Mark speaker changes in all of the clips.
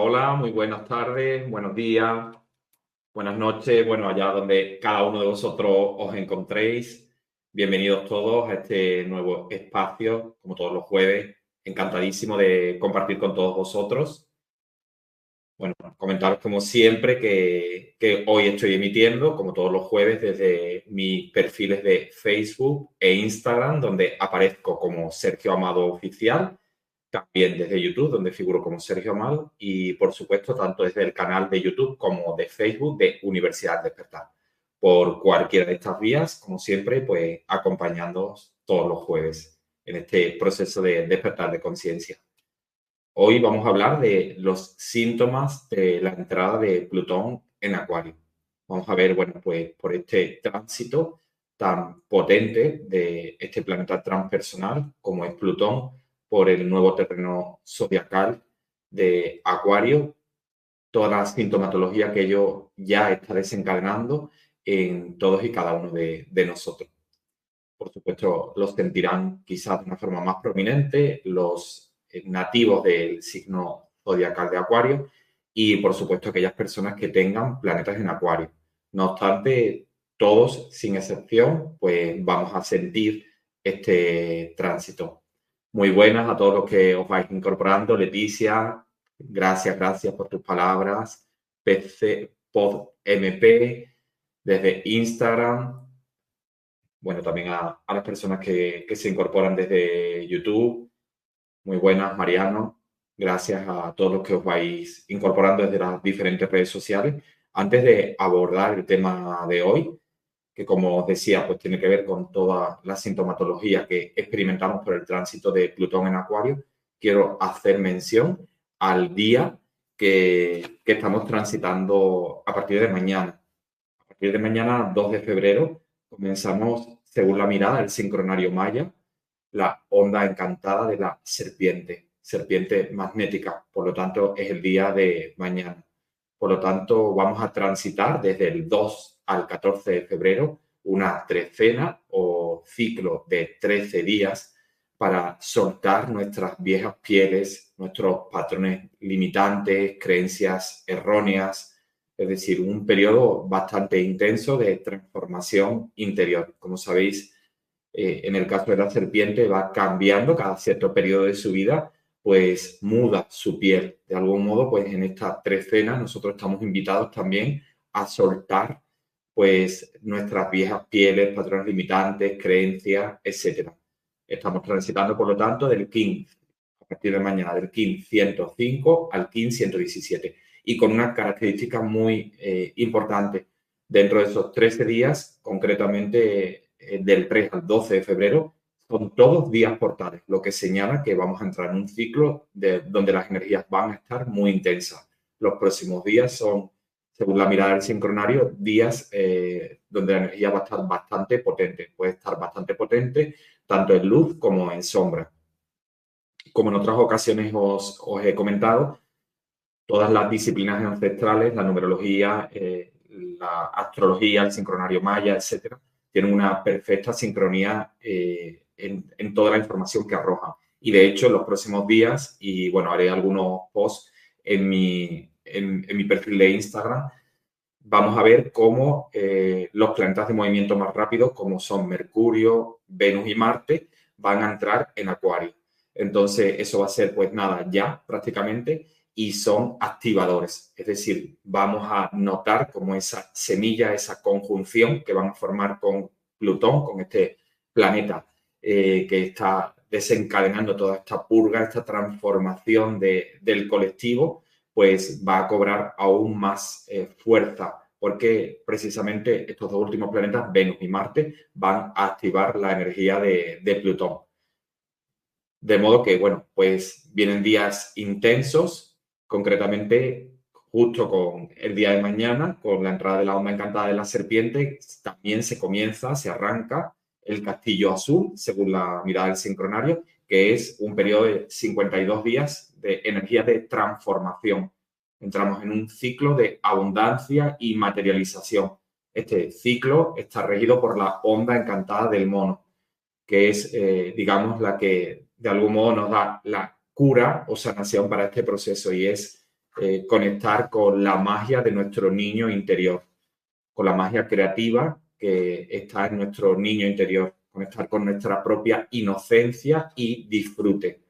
Speaker 1: Hola, muy buenas tardes, buenos días, buenas noches, bueno, allá donde cada uno de vosotros os encontréis. Bienvenidos todos a este nuevo espacio, como todos los jueves. Encantadísimo de compartir con todos vosotros. Bueno, comentaros como siempre que, que hoy estoy emitiendo, como todos los jueves, desde mis perfiles de Facebook e Instagram, donde aparezco como Sergio Amado Oficial también desde YouTube, donde figuro como Sergio Amado, y por supuesto tanto desde el canal de YouTube como de Facebook de Universidad Despertar. Por cualquiera de estas vías, como siempre, pues acompañándoos todos los jueves en este proceso de despertar de conciencia. Hoy vamos a hablar de los síntomas de la entrada de Plutón en Acuario. Vamos a ver, bueno, pues por este tránsito tan potente de este planeta transpersonal como es Plutón, por el nuevo terreno zodiacal de Acuario, toda la sintomatología que ello ya está desencadenando en todos y cada uno de, nosotros. Por supuesto, los sentirán quizás de una forma más prominente los nativos del signo zodiacal de Acuario y, por supuesto, aquellas personas que tengan planetas en Acuario. No obstante, todos, sin excepción, pues vamos a sentir este tránsito muy buenas a todos los que os vais incorporando. Leticia, gracias, gracias por tus palabras. PC, Pod MP, desde Instagram. Bueno, también a, las personas que, que, se incorporan desde YouTube. Muy buenas, Mariano. Gracias a todos los que os vais incorporando desde las diferentes redes sociales. Antes de abordar el tema de hoy, que como os decía, pues tiene que ver con toda la sintomatología que experimentamos por el tránsito de Plutón en Acuario, quiero hacer mención al día que, que estamos transitando a partir de mañana. A partir de mañana, 2 de febrero, comenzamos, según la mirada del sincronario maya, la onda encantada de la serpiente, serpiente magnética. Por lo tanto, es el día de mañana. Por lo tanto, vamos a transitar desde el 2 al 14 de febrero una trecena o ciclo de 13 días para soltar nuestras viejas pieles, nuestros patrones limitantes, creencias erróneas, es decir, un periodo bastante intenso de transformación interior. Como sabéis, eh, en el caso de la serpiente va cambiando cada cierto periodo de su vida, pues muda su piel. De algún modo, pues en estas tres cenas nosotros estamos invitados también a soltar pues nuestras viejas pieles, patrones limitantes, creencias, etc. Estamos transitando, por lo tanto, del KIN, a partir de mañana, del KIN 105 al KIN 117 y con una característica muy eh, importante. Dentro de esos 13 días, concretamente eh, del 3 al 12 de febrero, son todos días portales, lo que señala que vamos a entrar en un ciclo de, donde las energías van a estar muy intensas. Los próximos días son, según la mirada del sincronario, días eh, donde la energía va a estar bastante potente. Puede estar bastante potente tanto en luz como en sombra. Como en otras ocasiones os, os he comentado, todas las disciplinas ancestrales, la numerología, eh, la astrología, el sincronario maya, etcétera, tienen una perfecta sincronía eh, en, toda la información que arrojan. Y de hecho, en los próximos días, y bueno, haré algunos posts en mi, en, mi perfil de Instagram, vamos a ver cómo eh, los planetas de movimiento más rápido, como son Mercurio, Venus y Marte, van a entrar en Acuario. Entonces, eso va a ser, pues nada, ya prácticamente y son activadores. Es decir, vamos a notar como esa semilla, esa conjunción que van a formar con Plutón, con este planeta eh, que está desencadenando toda esta purga, esta transformación del colectivo, pues va a cobrar aún más eh, fuerza, porque precisamente estos dos últimos planetas, Venus y Marte, van a activar la energía de, Plutón. De modo que, bueno, pues vienen días intensos, concretamente justo con el día de mañana, con la entrada de la onda encantada de la serpiente, también se comienza, se arranca el castillo azul, según la mirada del sincronario, que es un periodo de 52 días de energía de transformación. Entramos en un ciclo de abundancia y materialización. Este ciclo está regido por la onda encantada del mono, que es, eh, digamos, la que de algún modo nos da la cura o sanación para este proceso y es eh, conectar con la magia de nuestro niño interior, con la magia creativa que está en nuestro niño interior, conectar con nuestra propia inocencia y disfrute.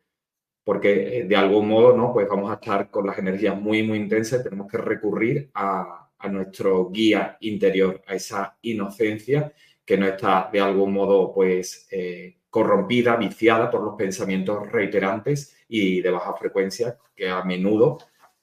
Speaker 1: Porque eh, de algún modo, ¿no? Pues vamos a estar con las energías muy, muy intensas, tenemos que recurrir a, a nuestro guía interior, a esa inocencia que no está de algún modo, pues, eh, corrompida, viciada por los pensamientos reiterantes y de baja frecuencia que a menudo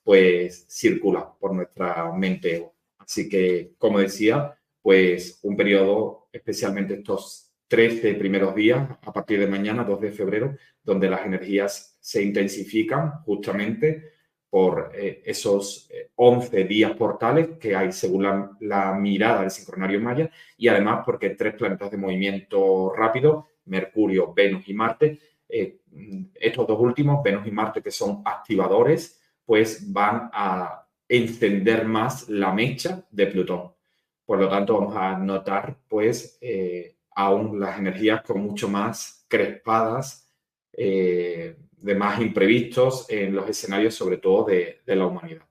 Speaker 1: pues circula por nuestra mente. Así que, como decía, pues un periodo, especialmente estos 13 primeros días, a partir de mañana, 2 de febrero, donde las energías se intensifican justamente por eh, esos 11 eh, días portales que hay según la, mirada del sincronario maya y además porque tres planetas de movimiento rápido Mercurio, Venus y Marte. Eh, estos dos últimos, Venus y Marte, que son activadores, pues van a encender más la mecha de Plutón. Por lo tanto, vamos a notar, pues, aún las energías con mucho más crespadas, eh, de más imprevistos en los escenarios, sobre todo de la humanidad.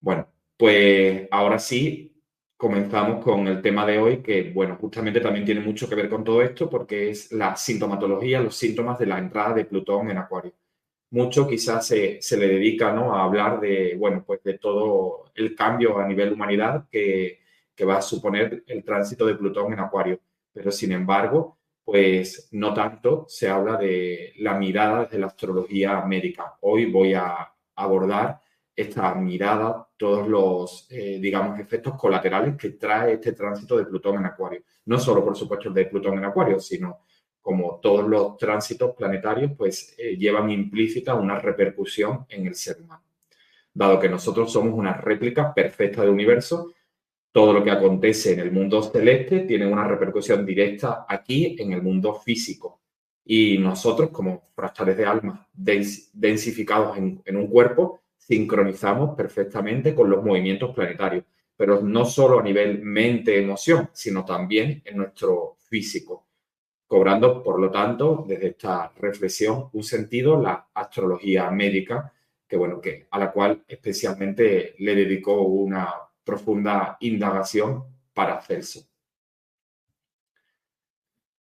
Speaker 1: Bueno, pues ahora sí, comenzamos con el tema de hoy, que, bueno, justamente también tiene mucho que ver con todo esto, porque es la sintomatología, los síntomas de la entrada de Plutón en Acuario. Mucho quizás se, le dedica ¿no? a hablar de, bueno, pues de todo el cambio a nivel humanidad que, que va a suponer el tránsito de Plutón en Acuario. Pero, sin embargo, pues no tanto se habla de la mirada de la astrología médica. Hoy voy a abordar esta mirada, todos los, eh, digamos, efectos colaterales que trae este tránsito de Plutón en Acuario. No solo, por supuesto, el de Plutón en Acuario, sino como todos los tránsitos planetarios, pues eh, llevan implícita una repercusión en el ser humano. Dado que nosotros somos una réplica perfecta del universo, todo lo que acontece en el mundo celeste tiene una repercusión directa aquí en el mundo físico. Y nosotros, como fractales de alma densificados en un cuerpo, sincronizamos perfectamente con los movimientos planetarios, pero no solo a nivel mente-emoción, sino también en nuestro físico, cobrando, por lo tanto, desde esta reflexión, un sentido la astrología médica, que bueno, que a la cual especialmente le dedicó una profunda indagación para Celso.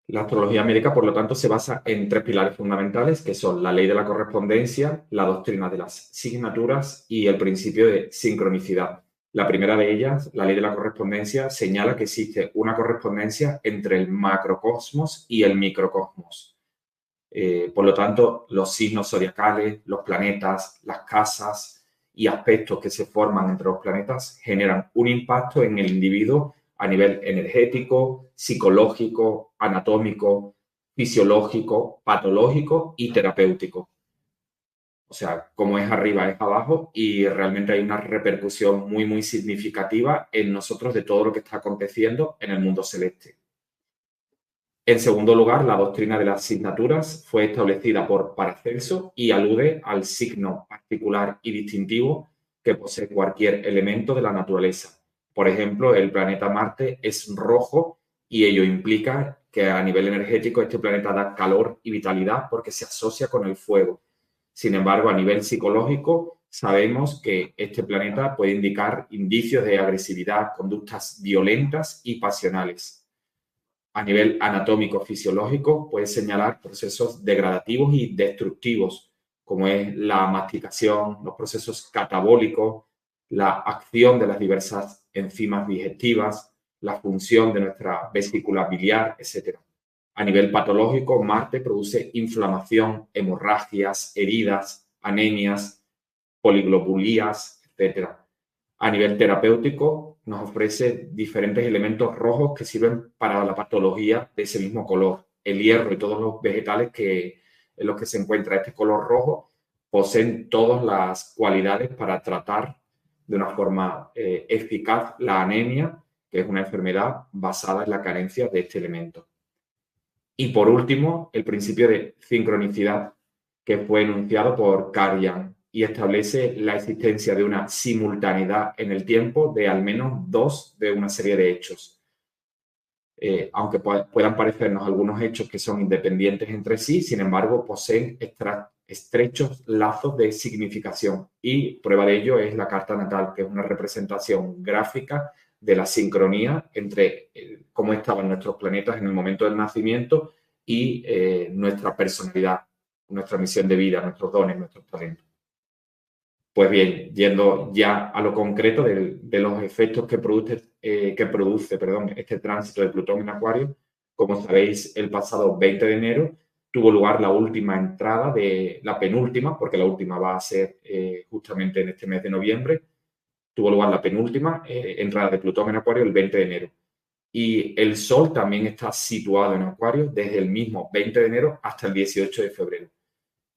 Speaker 1: La astrología médica, por lo tanto, se basa en tres pilares fundamentales, que son la ley de la correspondencia, la doctrina de las signaturas y el principio de sincronicidad. La primera de ellas, la ley de la correspondencia, señala que existe una correspondencia entre el macrocosmos y el microcosmos. Eh, por lo tanto, los signos zodiacales, los planetas, las casas y aspectos que se forman entre los planetas generan un impacto en el individuo a nivel energético, psicológico, anatómico, fisiológico, patológico y terapéutico. O sea, como es arriba es abajo y realmente hay una repercusión muy, muy significativa en nosotros de todo lo que está aconteciendo en el mundo celeste. En segundo lugar, la doctrina de las asignaturas fue establecida por Paracelso y alude al signo particular y distintivo que posee cualquier elemento de la naturaleza. Por ejemplo, el planeta Marte es rojo y ello implica que a nivel energético este planeta da calor y vitalidad porque se asocia con el fuego sin embargo, a nivel psicológico, sabemos que este planeta puede indicar indicios de agresividad, conductas violentas y pasionales. A nivel anatómico fisiológico, puede señalar procesos degradativos y destructivos, como es la masticación, los procesos catabólicos, la acción de las diversas enzimas digestivas, la función de nuestra vesícula biliar, etc. A nivel patológico, Marte produce inflamación, hemorragias, heridas, anemias, poliglobulías, etc. A nivel terapéutico, nos ofrece diferentes elementos rojos que sirven para la patología de ese mismo color. El hierro y todos los vegetales que, en los que se encuentra este color rojo poseen todas las cualidades para tratar de una forma eh, eficaz la anemia, que es una enfermedad basada en la carencia de este elemento. Y por último, el principio de sincronicidad, que fue enunciado por Carl y establece la existencia de una simultaneidad en el tiempo de al menos dos de una serie de hechos. Eh, aunque puedan parecernos algunos hechos que son independientes entre sí, sin embargo, poseen estrechos lazos de significación. Y prueba de ello es la carta natal, que es una representación gráfica de la sincronía entre eh, cómo estaban nuestros planetas en el momento del nacimiento y eh, nuestra personalidad, nuestra misión de vida, nuestros dones, nuestros talentos. Pues bien, yendo ya a lo concreto de, los efectos que produce, eh, que produce perdón, este tránsito de Plutón en Acuario, como sabéis, el pasado 20 de enero tuvo lugar la última entrada de la penúltima, porque la última va a ser justamente en este mes de noviembre, tuvo lugar la penúltima eh, entrada de Plutón en Acuario el 20 de enero. Y el Sol también está situado en Acuario desde el mismo 20 de enero hasta el 18 de febrero.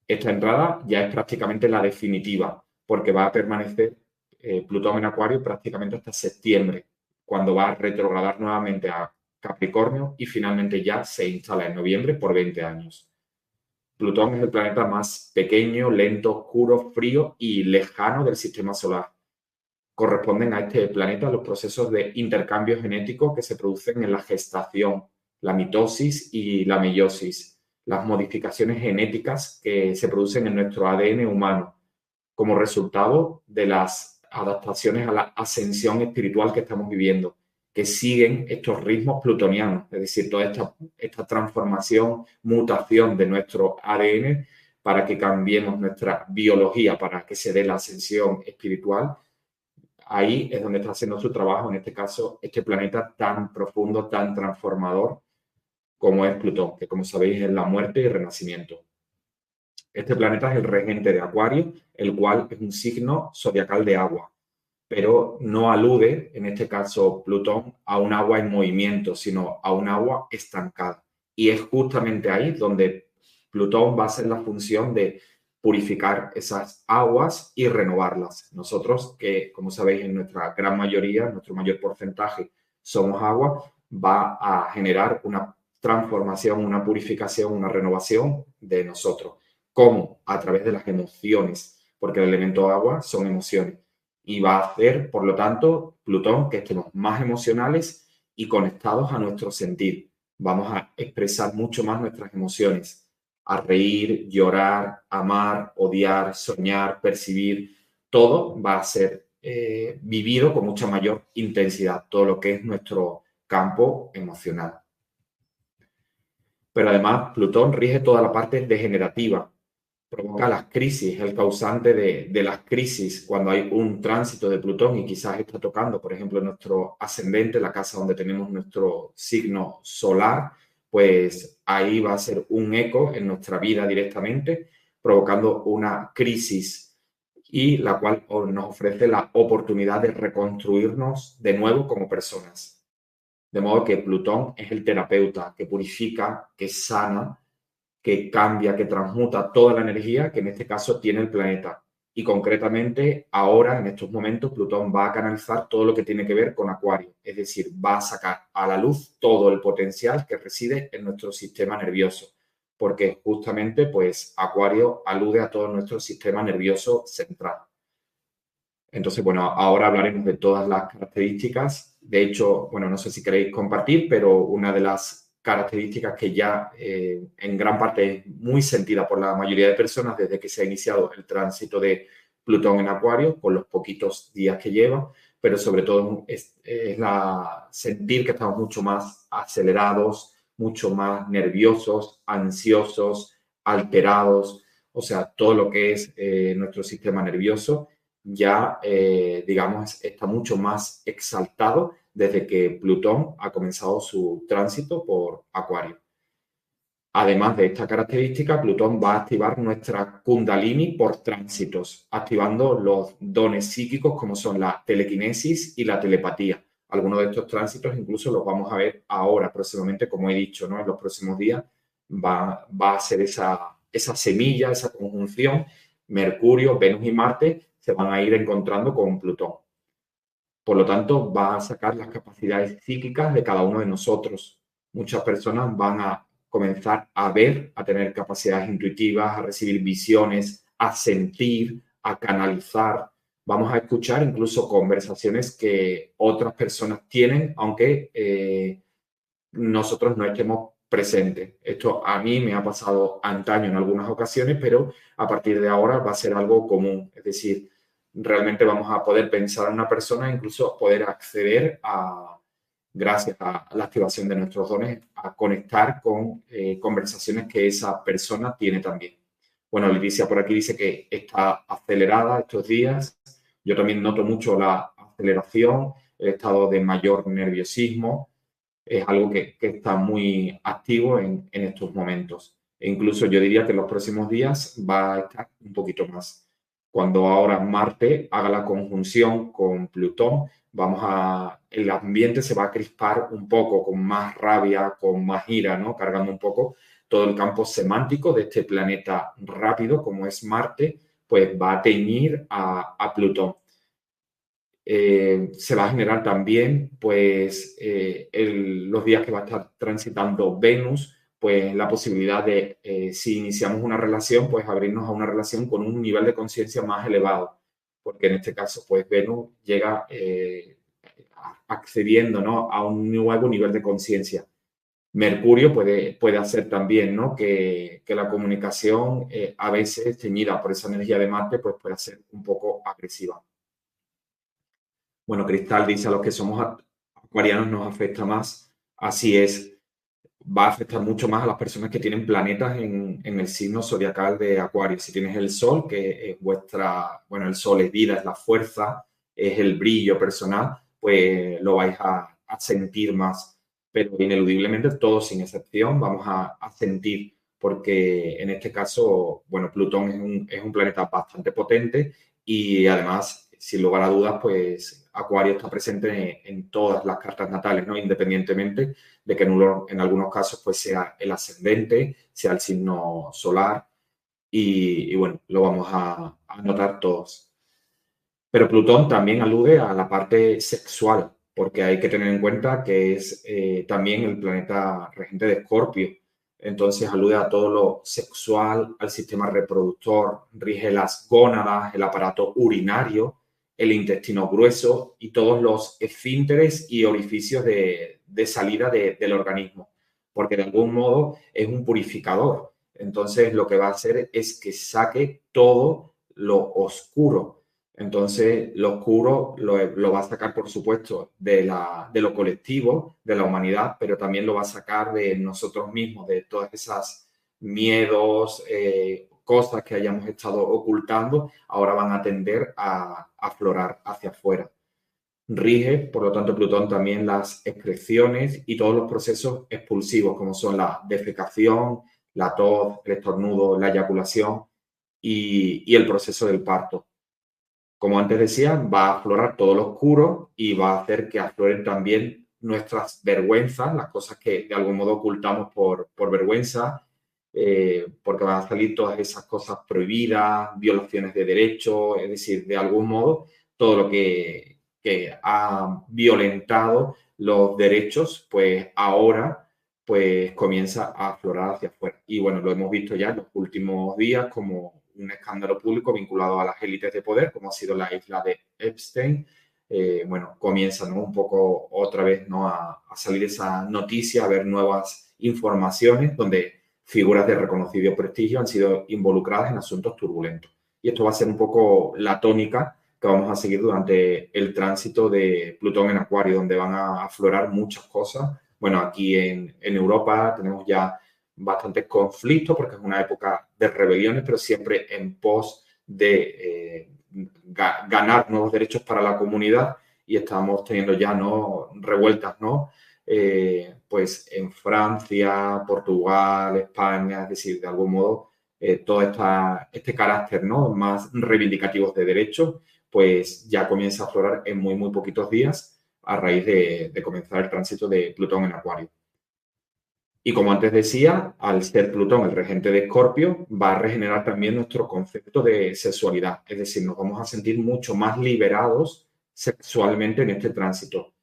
Speaker 1: Esta entrada ya es prácticamente la definitiva, porque va a permanecer eh, Plutón en Acuario prácticamente hasta septiembre, cuando va a retrogradar nuevamente a Capricornio y finalmente ya se instala en noviembre por 20 años. Plutón es el planeta más pequeño, lento, oscuro, frío y lejano del sistema solar corresponden a este planeta los procesos de intercambio genético que se producen en la gestación, la mitosis y la meiosis, las modificaciones genéticas que se producen en nuestro ADN humano como resultado de las adaptaciones a la ascensión espiritual que estamos viviendo, que siguen estos ritmos plutonianos, es decir, toda esta, esta transformación, mutación de nuestro ADN para que cambiemos nuestra biología, para que se dé la ascensión espiritual ahí es donde está haciendo su trabajo, en este caso, este planeta tan profundo, tan transformador como es Plutón, que como sabéis es la muerte y renacimiento. Este planeta es el regente de Acuario, el cual es un signo zodiacal de agua, pero no alude, en este caso Plutón, a un agua en movimiento, sino a un agua estancada. Y es justamente ahí donde Plutón va a hacer la función de purificar esas aguas y renovarlas. Nosotros, que como sabéis, en nuestra gran mayoría, nuestro mayor porcentaje somos agua, va a generar una transformación, una purificación, una renovación de nosotros. ¿Cómo? A través de las emociones, porque el elemento agua son emociones. Y va a hacer, por lo tanto, Plutón, que estemos más emocionales y conectados a nuestro sentir. Vamos a expresar mucho más nuestras emociones a reír, llorar, amar, odiar, soñar, percibir, todo va a ser eh, vivido con mucha mayor intensidad, todo lo que es nuestro campo emocional. Pero además, Plutón rige toda la parte degenerativa, provoca las crisis, el causante de, de, las crisis cuando hay un tránsito de Plutón y quizás está tocando, por ejemplo, nuestro ascendente, la casa donde tenemos nuestro signo solar, pues ahí va a ser un eco en nuestra vida directamente, provocando una crisis y la cual nos ofrece la oportunidad de reconstruirnos de nuevo como personas. De modo que Plutón es el terapeuta que purifica, que sana, que cambia, que transmuta toda la energía que en este caso tiene el planeta. Y concretamente, ahora, en estos momentos, Plutón va a canalizar todo lo que tiene que ver con Acuario, es decir, va a sacar a la luz todo el potencial que reside en nuestro sistema nervioso, porque justamente, pues, Acuario alude a todo nuestro sistema nervioso central. Entonces, bueno, ahora hablaremos de todas las características. De hecho, bueno, no sé si queréis compartir, pero una de las características que ya eh, en gran parte es muy sentida por la mayoría de personas desde que se ha iniciado el tránsito de Plutón en Acuario, con los poquitos días que lleva, pero sobre todo es, la sentir que estamos mucho más acelerados, mucho más nerviosos, ansiosos, alterados, o sea, todo lo que es eh, nuestro sistema nervioso ya, eh, digamos, está mucho más exaltado desde que Plutón ha comenzado su tránsito por Acuario. Además de esta característica, Plutón va a activar nuestra kundalini por tránsitos, activando los dones psíquicos como son la telequinesis y la telepatía. Algunos de estos tránsitos incluso los vamos a ver ahora, próximamente, como he dicho, ¿no? en los próximos días va, va a ser esa, esa semilla, esa conjunción. Mercurio, Venus y Marte se van a ir encontrando con Plutón. Por lo tanto, va a sacar las capacidades psíquicas de cada uno de nosotros. Muchas personas van a comenzar a ver, a tener capacidades intuitivas, a recibir visiones, a sentir, a canalizar. Vamos a escuchar incluso conversaciones que otras personas tienen, aunque eh, nosotros no estemos presentes. Esto a mí me ha pasado antaño en algunas ocasiones, pero a partir de ahora va a ser algo común. Es decir, realmente vamos a poder pensar en una persona, incluso poder acceder a, gracias a la activación de nuestros dones, a conectar con eh, conversaciones que esa persona tiene también. Bueno, Leticia por aquí dice que está acelerada estos días. Yo también noto mucho la aceleración, el estado de mayor nerviosismo. Es algo que, está muy activo en, en estos momentos. E incluso yo diría que en los próximos días va a estar un poquito más cuando ahora Marte haga la conjunción con Plutón, vamos a, el ambiente se va a crispar un poco, con más rabia, con más ira, ¿no? Cargando un poco todo el campo semántico de este planeta rápido como es Marte, pues va a teñir a, Plutón. Eh, se va a generar también, pues, eh, los días que va a estar transitando Venus, pues la posibilidad de, eh, si iniciamos una relación, pues abrirnos a una relación con un nivel de conciencia más elevado, porque en este caso, pues Venus llega eh, accediendo ¿no? a un nuevo nivel de conciencia. Mercurio puede, puede hacer también ¿no? que, que la comunicación eh, a veces teñida por esa energía de Marte, pues puede ser un poco agresiva. Bueno, Cristal dice a los que somos acuarianos nos afecta más. Así es va a afectar mucho más a las personas que tienen planetas en, el signo zodiacal de Acuario. Si tienes el Sol, que es vuestra, bueno, el Sol es vida, es la fuerza, es el brillo personal, pues lo vais a, sentir más. Pero ineludiblemente todos, sin excepción, vamos a, sentir, porque en este caso, bueno, Plutón es un, es un planeta bastante potente y además, sin lugar a dudas, pues Acuario está presente en, todas las cartas natales, ¿no? Independientemente de que en, algunos casos pues sea el ascendente, sea el signo solar y, bueno, lo vamos a, notar todos. Pero Plutón también alude a la parte sexual, porque hay que tener en cuenta que es eh, también el planeta regente de Escorpio. Entonces alude a todo lo sexual, al sistema reproductor, rige las gónadas, el aparato urinario, el intestino grueso y todos los esfínteres y orificios de, salida del organismo, porque de algún modo es un purificador. Entonces lo que va a hacer es que saque todo lo oscuro. Entonces, lo oscuro lo, va a sacar, por supuesto, de, la, de, lo colectivo, de la humanidad, pero también lo va a sacar de nosotros mismos, de todas esas miedos, eh, cosas que hayamos estado ocultando, ahora van a tender a aflorar hacia afuera. Rige, por lo tanto, Plutón también las excreciones y todos los procesos expulsivos, como son la defecación, la tos, el estornudo, la eyaculación y el proceso del parto como antes decía, va a aflorar todo lo oscuro y va a hacer que afloren también nuestras vergüenzas, las cosas que de algún modo ocultamos por, por vergüenza, eh, porque van a salir todas esas cosas prohibidas, violaciones de derechos, es decir, de algún modo, todo lo que, que ha violentado los derechos, pues ahora pues comienza a aflorar hacia afuera. Y bueno, lo hemos visto ya en los últimos días como un escándalo público vinculado a las élites de poder, como ha sido la isla de Epstein. Eh, bueno, comienza un poco otra vez ¿no? a, salir esa noticia, a ver nuevas informaciones donde figuras de reconocido prestigio han sido involucradas en asuntos turbulentos. Y esto va a ser un poco la tónica que vamos a seguir durante el tránsito de Plutón en Acuario, donde van a aflorar muchas cosas. Bueno, aquí en, Europa tenemos ya bastantes conflictos porque es una época de rebeliones, pero siempre en pos de eh, ganar nuevos derechos para la comunidad y estamos teniendo ya no revueltas, ¿no? Eh, pues en Francia, Portugal, España, es decir, de algún modo eh, todo esta, este carácter ¿no? más reivindicativo de derechos, pues ya comienza a aflorar en muy, muy poquitos días a raíz de, de comenzar el tránsito de Plutón en Acuario. Y como antes decía, al ser Plutón el regente de Escorpio, va a regenerar también nuestro concepto de sexualidad. Es decir, nos vamos a sentir mucho más liberados sexualmente en este tránsito.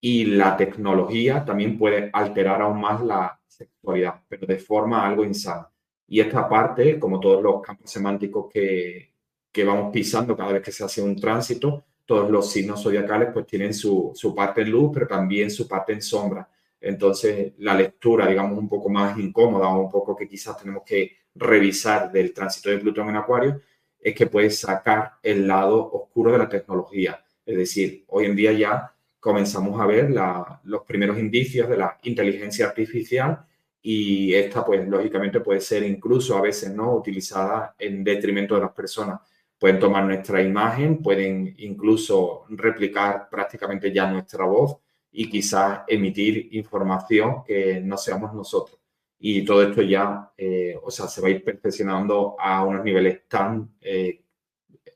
Speaker 1: Y la tecnología también puede alterar aún más la sexualidad, pero de forma algo insana. Y esta parte, como todos los campos semánticos que, que vamos pisando cada vez que se hace un tránsito, todos los signos zodiacales pues tienen su, su parte en luz, pero también su parte en sombra entonces, la lectura, digamos, un poco más incómoda o un poco que quizás tenemos que revisar del tránsito de Plutón en Acuario, es que puede sacar el lado oscuro de la tecnología. Es decir, hoy en día ya comenzamos a ver los primeros indicios de la inteligencia artificial y esta, pues, lógicamente puede ser incluso a veces, ¿no?, utilizada en detrimento de las personas. Pueden tomar nuestra imagen, pueden incluso replicar prácticamente ya nuestra voz y quizás emitir información que no seamos nosotros. Y todo esto ya, eh, o sea, se va a ir perfeccionando a unos niveles tan eh,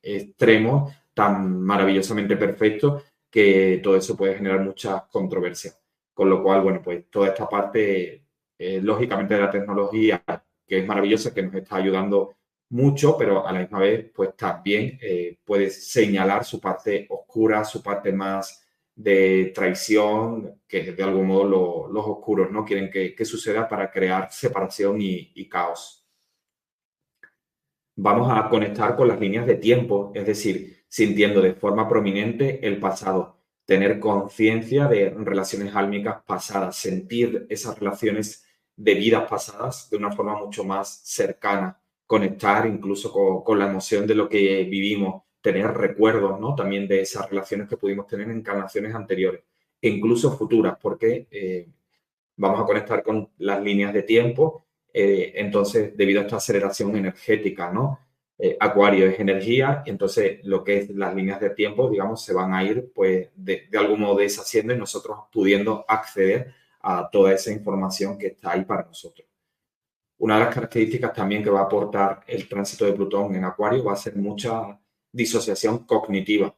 Speaker 1: extremos, tan maravillosamente perfectos, que todo eso puede generar mucha controversia. Con lo cual, bueno, pues toda esta parte, eh, lógicamente, de la tecnología, que es maravillosa, que nos está ayudando mucho, pero a la misma vez, pues también puede señalar su parte oscura, su parte más de traición, que de algún modo los oscuros no quieren que, suceda para crear separación y, caos. Vamos a conectar con las líneas de tiempo, es decir, sintiendo de forma prominente el pasado, tener conciencia de relaciones álmicas pasadas, sentir esas relaciones de vidas pasadas de una forma mucho más cercana, conectar incluso con, con la emoción de lo que vivimos, tener recuerdos, ¿no? También de esas relaciones que pudimos tener en encarnaciones anteriores e incluso futuras, porque eh, vamos a conectar con las líneas de tiempo. Eh, entonces, debido a esta aceleración energética, ¿no? Eh, acuario es energía, y entonces lo que es las líneas de tiempo, digamos, se van a ir, pues, de, de algún modo deshaciendo y nosotros pudiendo acceder a toda esa información que está ahí para nosotros. Una de las características también que va a aportar el tránsito de Plutón en Acuario va a ser mucha disociación cognitiva.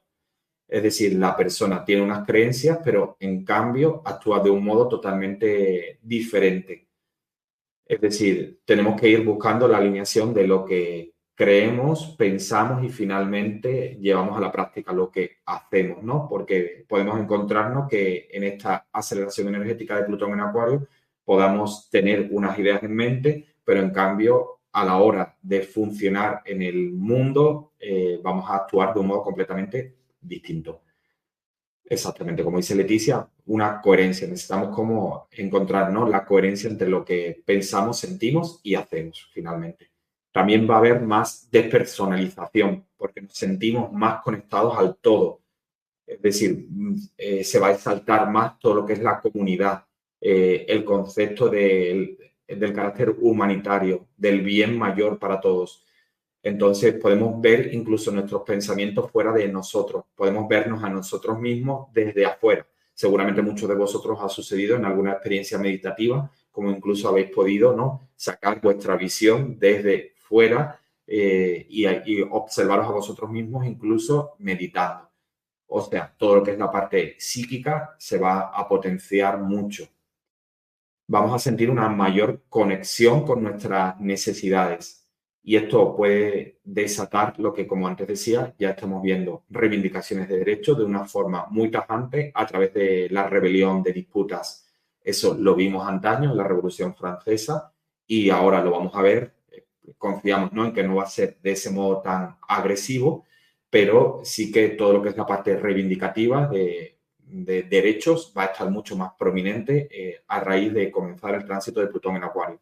Speaker 1: Es decir, la persona tiene unas creencias, pero en cambio actúa de un modo totalmente diferente. Es decir, tenemos que ir buscando la alineación de lo que creemos, pensamos y finalmente llevamos a la práctica lo que hacemos, ¿no? Porque podemos encontrarnos que en esta aceleración energética de Plutón en Acuario podamos tener unas ideas en mente, pero en cambio a la hora de funcionar en el mundo, eh, vamos a actuar de un modo completamente distinto. Exactamente, como dice Leticia, una coherencia. Necesitamos como encontrar la coherencia entre lo que pensamos, sentimos y hacemos finalmente. También va a haber más despersonalización, porque nos sentimos más conectados al todo. Es decir, mm, eh, se va a exaltar más todo lo que es la comunidad, eh, el concepto del, del carácter humanitario, del bien mayor para todos. Entonces podemos ver incluso nuestros pensamientos fuera de nosotros, podemos vernos a nosotros mismos desde afuera. Seguramente muchos de vosotros ha sucedido en alguna experiencia meditativa, como incluso habéis podido ¿no? sacar vuestra visión desde fuera eh, y, y observaros a vosotros mismos incluso meditando. O sea, todo lo que es la parte psíquica se va a potenciar mucho. Vamos a sentir una mayor conexión con nuestras necesidades, y esto puede desatar lo que, como antes decía, ya estamos viendo reivindicaciones de derechos de una forma muy tajante a través de la rebelión de disputas. Eso lo vimos antaño en la Revolución Francesa y ahora lo vamos a ver. Confiamos ¿no? en que no va a ser de ese modo tan agresivo, pero sí que todo lo que es la parte reivindicativa de, derechos va a estar mucho más prominente eh, a raíz de comenzar el tránsito de Plutón en Acuario.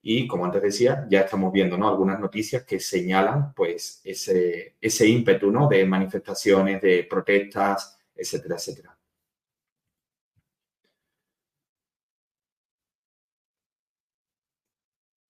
Speaker 1: Y como antes decía, ya estamos viendo ¿no? algunas noticias que señalan pues, ese, ese ímpetu ¿no? de manifestaciones, de protestas, etcétera, etcétera.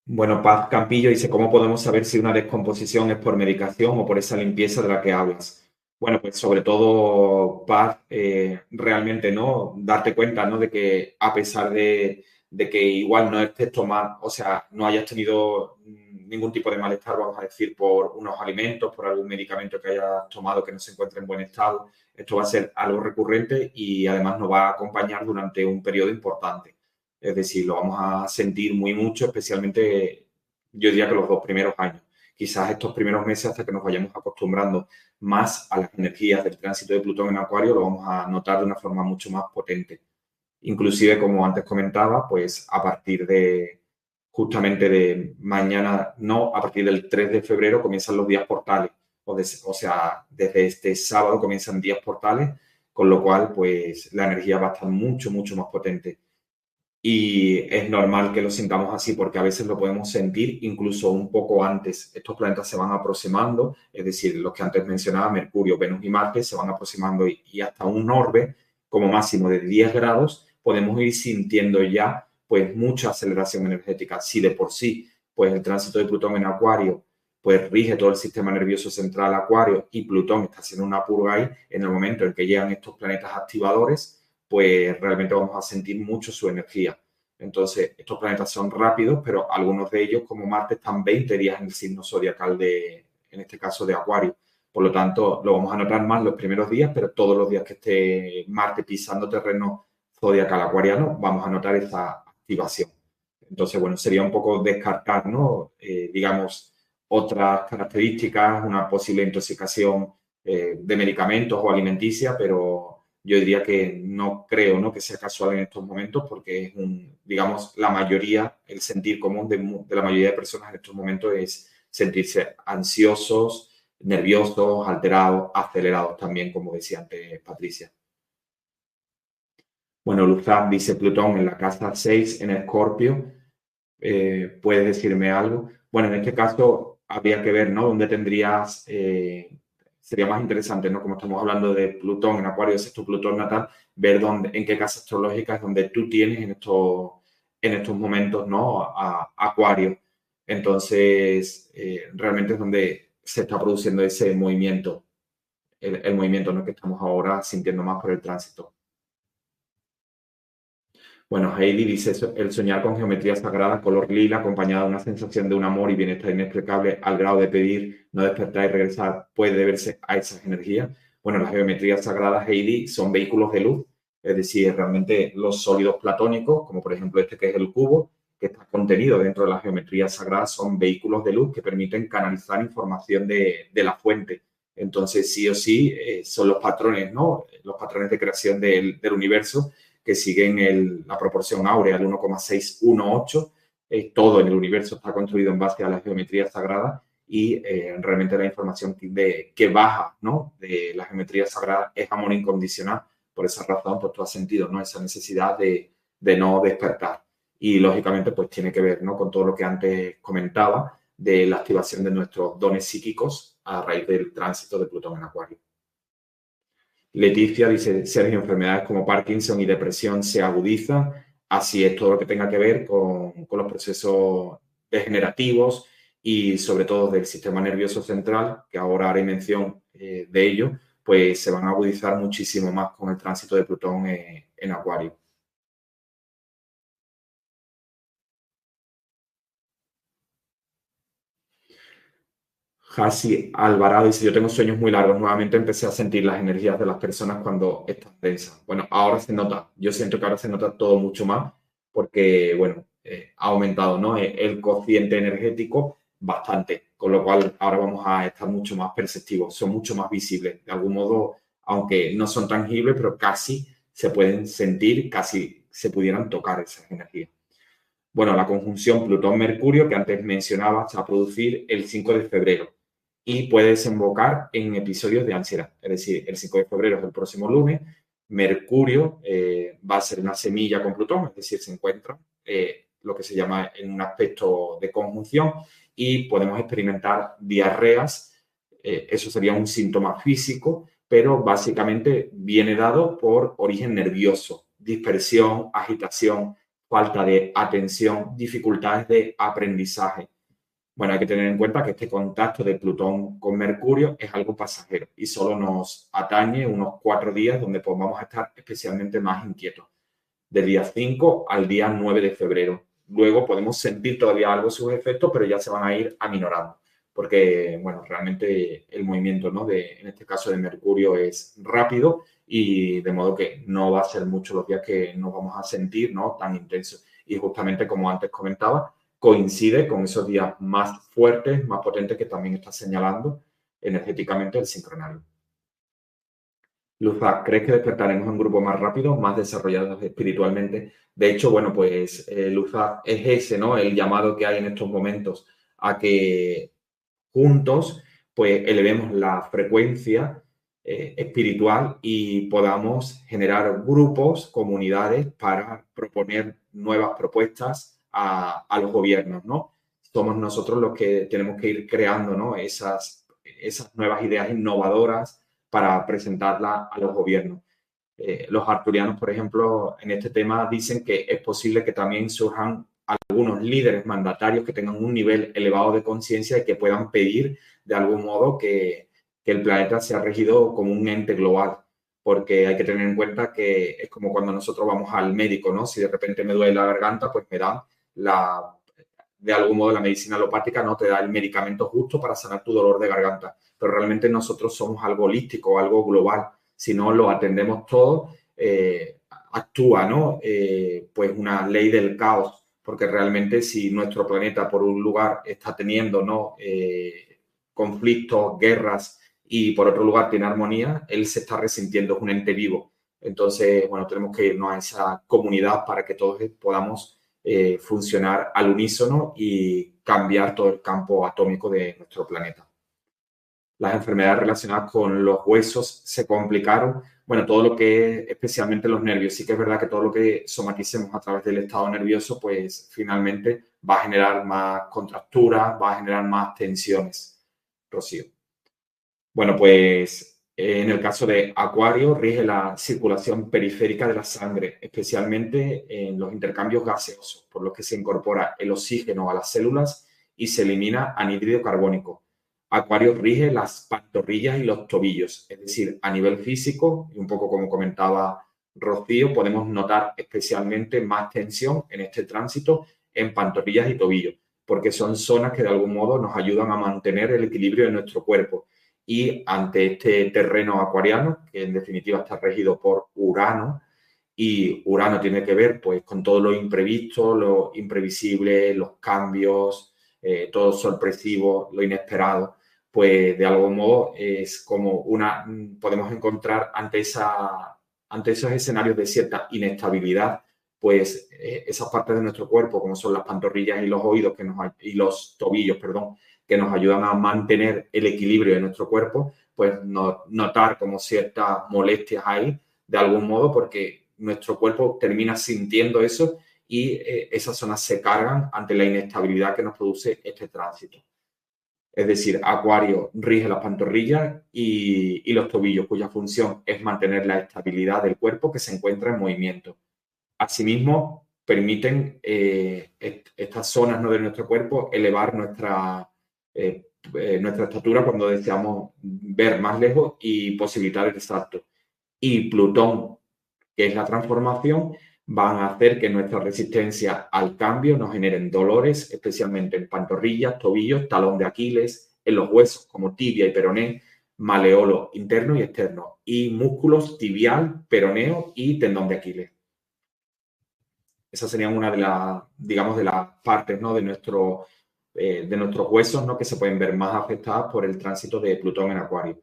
Speaker 1: Bueno, Paz Campillo dice, ¿cómo podemos saber si una descomposición es por medicación o por esa limpieza de la que hablas? Bueno, pues sobre todo, Paz, eh, realmente, ¿no? Darte cuenta, ¿no? De que a pesar de, de que igual no estés tomando, o sea, no hayas tenido ningún tipo de malestar, vamos a decir, por unos alimentos, por algún medicamento que hayas tomado que no se encuentre en buen estado. Esto va a ser algo recurrente y además nos va a acompañar durante un periodo importante. Es decir, lo vamos a sentir muy mucho, especialmente yo diría que los dos primeros años. Quizás estos primeros meses hasta que nos vayamos acostumbrando más a las energías del tránsito de Plutón en Acuario, lo vamos a notar de una forma mucho más potente. Inclusive, como antes comentaba, pues a partir de justamente de mañana, no, a partir del 3 de febrero comienzan los días portales. O, sea, desde este sábado comienzan días portales, con lo cual, pues la energía va a estar mucho, mucho más potente. Y es normal que lo sintamos así porque a veces lo podemos sentir incluso un poco antes. Estos planetas se van aproximando, es decir, los que antes mencionaba, Mercurio, Venus y Marte, se van aproximando y, hasta un orbe como máximo de 10 grados podemos ir sintiendo ya pues mucha aceleración energética. Si de por sí pues el tránsito de Plutón en Acuario pues rige todo el sistema nervioso central Acuario y Plutón está haciendo una purga ahí, en el momento en que llegan estos planetas activadores, pues realmente vamos a sentir mucho su energía. Entonces, estos planetas son rápidos, pero algunos de ellos, como Marte, están 20 días en el signo zodiacal de, en este caso, de Acuario. Por lo tanto, lo vamos a notar más los primeros días, pero todos los días que esté Marte pisando terreno zodiacal acuariano, vamos a notar esa activación. Entonces, bueno, sería un poco descartar, ¿no? Eh, digamos, otras características, una posible intoxicación eh, de medicamentos o alimenticia, pero yo diría que no creo ¿no? que sea casual en estos momentos porque es un, digamos, la mayoría, el sentir común de, la mayoría de personas en estos momentos es sentirse ansiosos, nerviosos, alterados, acelerados también, como decía antes Patricia. Bueno, Luzán dice Plutón en la casa 6 en Escorpio. Eh, ¿Puedes decirme algo? Bueno, en este caso habría que ver, ¿no? ¿Dónde tendrías, eh, sería más interesante, ¿no? Como estamos hablando de Plutón en Acuario, es tu Plutón natal, ver dónde, en qué casa astrológica es donde tú tienes en estos, en estos momentos, ¿no? A, Acuario. Entonces, eh, realmente es donde se está produciendo ese movimiento, el, el movimiento, ¿no? Que estamos ahora sintiendo más por el tránsito. Bueno, Heidi dice el soñar con geometría sagrada, color lila, acompañada de una sensación de un amor y bienestar inexplicable al grado de pedir, no despertar y regresar, puede deberse a esas energías. Bueno, las geometrías sagradas, Heidi, son vehículos de luz, es decir, realmente los sólidos platónicos, como por ejemplo este que es el cubo, que está contenido dentro de las geometrías sagradas, son vehículos de luz que permiten canalizar información de, la fuente. Entonces, sí o sí, eh, son los patrones, ¿no? Los patrones de creación del, del universo que siguen la proporción áurea, el 1,618. Eh, todo en el universo está construido en base a la geometría sagrada y eh, realmente la información que, que baja ¿no? de la geometría sagrada es amor incondicional. Por esa razón, pues tú has sentido ¿no? esa necesidad de, de no despertar. Y lógicamente, pues tiene que ver ¿no? con todo lo que antes comentaba de la activación de nuestros dones psíquicos a raíz del tránsito de Plutón en Acuario. Leticia dice, Sergio, enfermedades como Parkinson y depresión se agudizan. Así es, todo lo que tenga que ver con, los procesos degenerativos y sobre todo del sistema nervioso central, que ahora haré mención eh, de ello, pues se van a agudizar muchísimo más con el tránsito de Plutón en Acuario. Hasi Alvarado dice, yo tengo sueños muy largos, nuevamente empecé a sentir las energías de las personas cuando están tensas. Bueno, ahora se nota, yo siento que ahora se nota todo mucho más porque, bueno, eh, ha aumentado ¿no? E, el cociente energético bastante, con lo cual ahora vamos a estar mucho más perceptivos, son mucho más visibles, de algún modo, aunque no son tangibles, pero casi se pueden sentir, casi se pudieran tocar esas energías. Bueno, la conjunción Plutón-Mercurio que antes mencionaba se va a producir el 5 de febrero y puede desembocar en episodios de ansiedad. Es decir, el 5 de febrero es el próximo lunes, Mercurio eh, va a ser una semilla con Plutón, es decir, se encuentra eh, lo que se llama en un aspecto de conjunción y podemos experimentar diarreas. Eh, eso sería un síntoma físico, pero básicamente viene dado por origen nervioso, dispersión, agitación, falta de atención, dificultades de aprendizaje. Bueno, hay que tener en cuenta que este contacto de Plutón con Mercurio es algo pasajero y solo nos atañe unos cuatro días donde pues, vamos a estar especialmente más inquietos, del día 5 al día 9 de febrero. Luego podemos sentir todavía algo sus efectos, pero ya se van a ir aminorando, porque, bueno, realmente el movimiento, ¿no? De, en este caso de Mercurio es rápido y de modo que no va a ser mucho los días que nos vamos a sentir, ¿no? Tan intensos. Y justamente como antes comentaba, coincide con esos días más fuertes, más potentes que también está señalando energéticamente el sincronario. Luza, ¿crees que despertaremos en grupos más rápidos, más desarrollados espiritualmente? De hecho, bueno, pues eh, es ese, ¿no? El llamado que hay en estos momentos a que juntos, pues elevemos la frecuencia eh, espiritual y podamos generar grupos, comunidades para proponer nuevas propuestas, a, los gobiernos, ¿no? Somos nosotros los que tenemos que ir creando, ¿no? Esas, esas nuevas ideas innovadoras para presentarlas a los gobiernos. Eh, los arturianos, por ejemplo, en este tema dicen que es posible que también surjan algunos líderes mandatarios que tengan un nivel elevado de conciencia y que puedan pedir de algún modo que, que, el planeta sea regido como un ente global. Porque hay que tener en cuenta que es como cuando nosotros vamos al médico, ¿no? Si de repente me duele la garganta, pues me dan la, de algún modo la medicina alopática no te da el medicamento justo para sanar tu dolor de garganta, pero realmente nosotros somos algo holístico, algo global. Si no lo atendemos todo, eh, actúa, ¿no? Eh, pues una ley del caos, porque realmente si nuestro planeta por un lugar está teniendo, ¿no? Eh, conflictos, guerras y por otro lugar tiene armonía, él se está resintiendo, es un ente vivo. Entonces, bueno, tenemos que irnos a esa comunidad para que todos podamos eh, funcionar al unísono y cambiar todo el campo atómico de nuestro planeta. Las enfermedades relacionadas con los huesos se complicaron. Bueno, todo lo que es especialmente los nervios. Sí que es verdad que todo lo que somaticemos a través del estado nervioso, pues finalmente va a generar más contracturas, va a generar más tensiones. Rocío. Bueno, pues en el caso de Acuario, rige la circulación periférica de la sangre, especialmente en los intercambios gaseosos, por lo que se incorpora el oxígeno a las células y se elimina anhídrido carbónico. Acuario rige las pantorrillas y los tobillos, es decir, a nivel físico, y un poco como comentaba Rocío, podemos notar especialmente más tensión en este tránsito en pantorrillas y tobillos, porque son zonas que de algún modo nos ayudan a mantener el equilibrio de nuestro cuerpo y ante este terreno acuariano, que en definitiva está regido por Urano, y Urano tiene que ver pues con todo lo imprevisto, lo imprevisible, los cambios, eh, todo sorpresivo, lo inesperado, pues de algún modo es como una, podemos encontrar ante, esa, ante esos escenarios de cierta inestabilidad, pues eh, esas partes de nuestro cuerpo, como son las pantorrillas y los oídos que nos, y los tobillos, perdón, que nos ayudan a mantener el equilibrio de nuestro cuerpo, pues notar como ciertas molestias hay de algún modo porque nuestro cuerpo termina sintiendo eso y eh, esas zonas se cargan ante la inestabilidad que nos produce este tránsito. Es decir, Acuario rige las pantorrillas y, los tobillos, cuya función es mantener la estabilidad del cuerpo que se encuentra en movimiento. Asimismo, permiten eh, estas zonas ¿no? de nuestro cuerpo elevar nuestra, eh, eh, nuestra estatura cuando deseamos ver más lejos y posibilitar el salto. Y Plutón, que es la transformación, van a hacer que nuestra resistencia al cambio nos generen dolores, especialmente en pantorrillas, tobillos, talón de Aquiles, en los huesos como tibia y peroné, maleolo interno y externo, y músculos tibial, peroneo y tendón de Aquiles. Esas serían una de las, digamos, de las partes ¿no? de, nuestro, eh, de nuestros huesos ¿no? que se pueden ver más afectadas por el tránsito de Plutón en Acuario.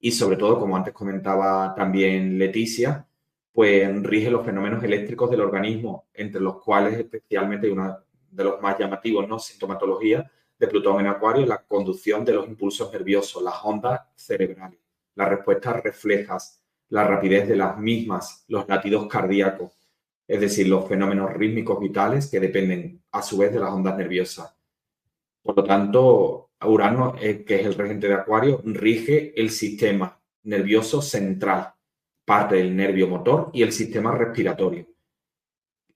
Speaker 1: Y sobre todo, como antes comentaba también Leticia, pues rige los fenómenos eléctricos del organismo, entre los cuales especialmente uno de los más llamativos, ¿no? Sintomatología de Plutón en Acuario, la conducción de los impulsos nerviosos, las ondas cerebrales, las respuestas reflejas, la rapidez de las mismas, los latidos cardíacos, es decir, los fenómenos rítmicos vitales que dependen a su vez de las ondas nerviosas. Por lo tanto, Urano, eh, que es el regente de Acuario, rige el sistema nervioso central, parte del nervio motor y el sistema respiratorio,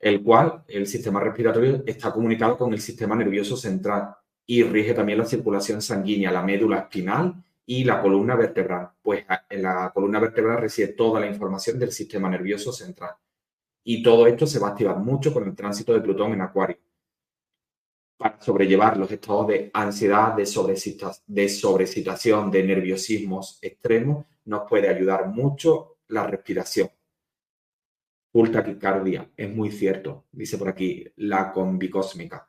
Speaker 1: el cual el sistema respiratorio está comunicado con el sistema nervioso central y rige también la circulación sanguínea, la médula espinal y la columna vertebral, pues en la columna vertebral reside toda la información del sistema nervioso central. Y todo esto se va a activar mucho con el tránsito de Plutón en Acuario. Para sobrellevar los estados de ansiedad, de, de sobrecitación, de nerviosismos extremos, nos puede ayudar mucho la respiración. Full taquicardia, es muy cierto, dice por aquí, la combicósmica.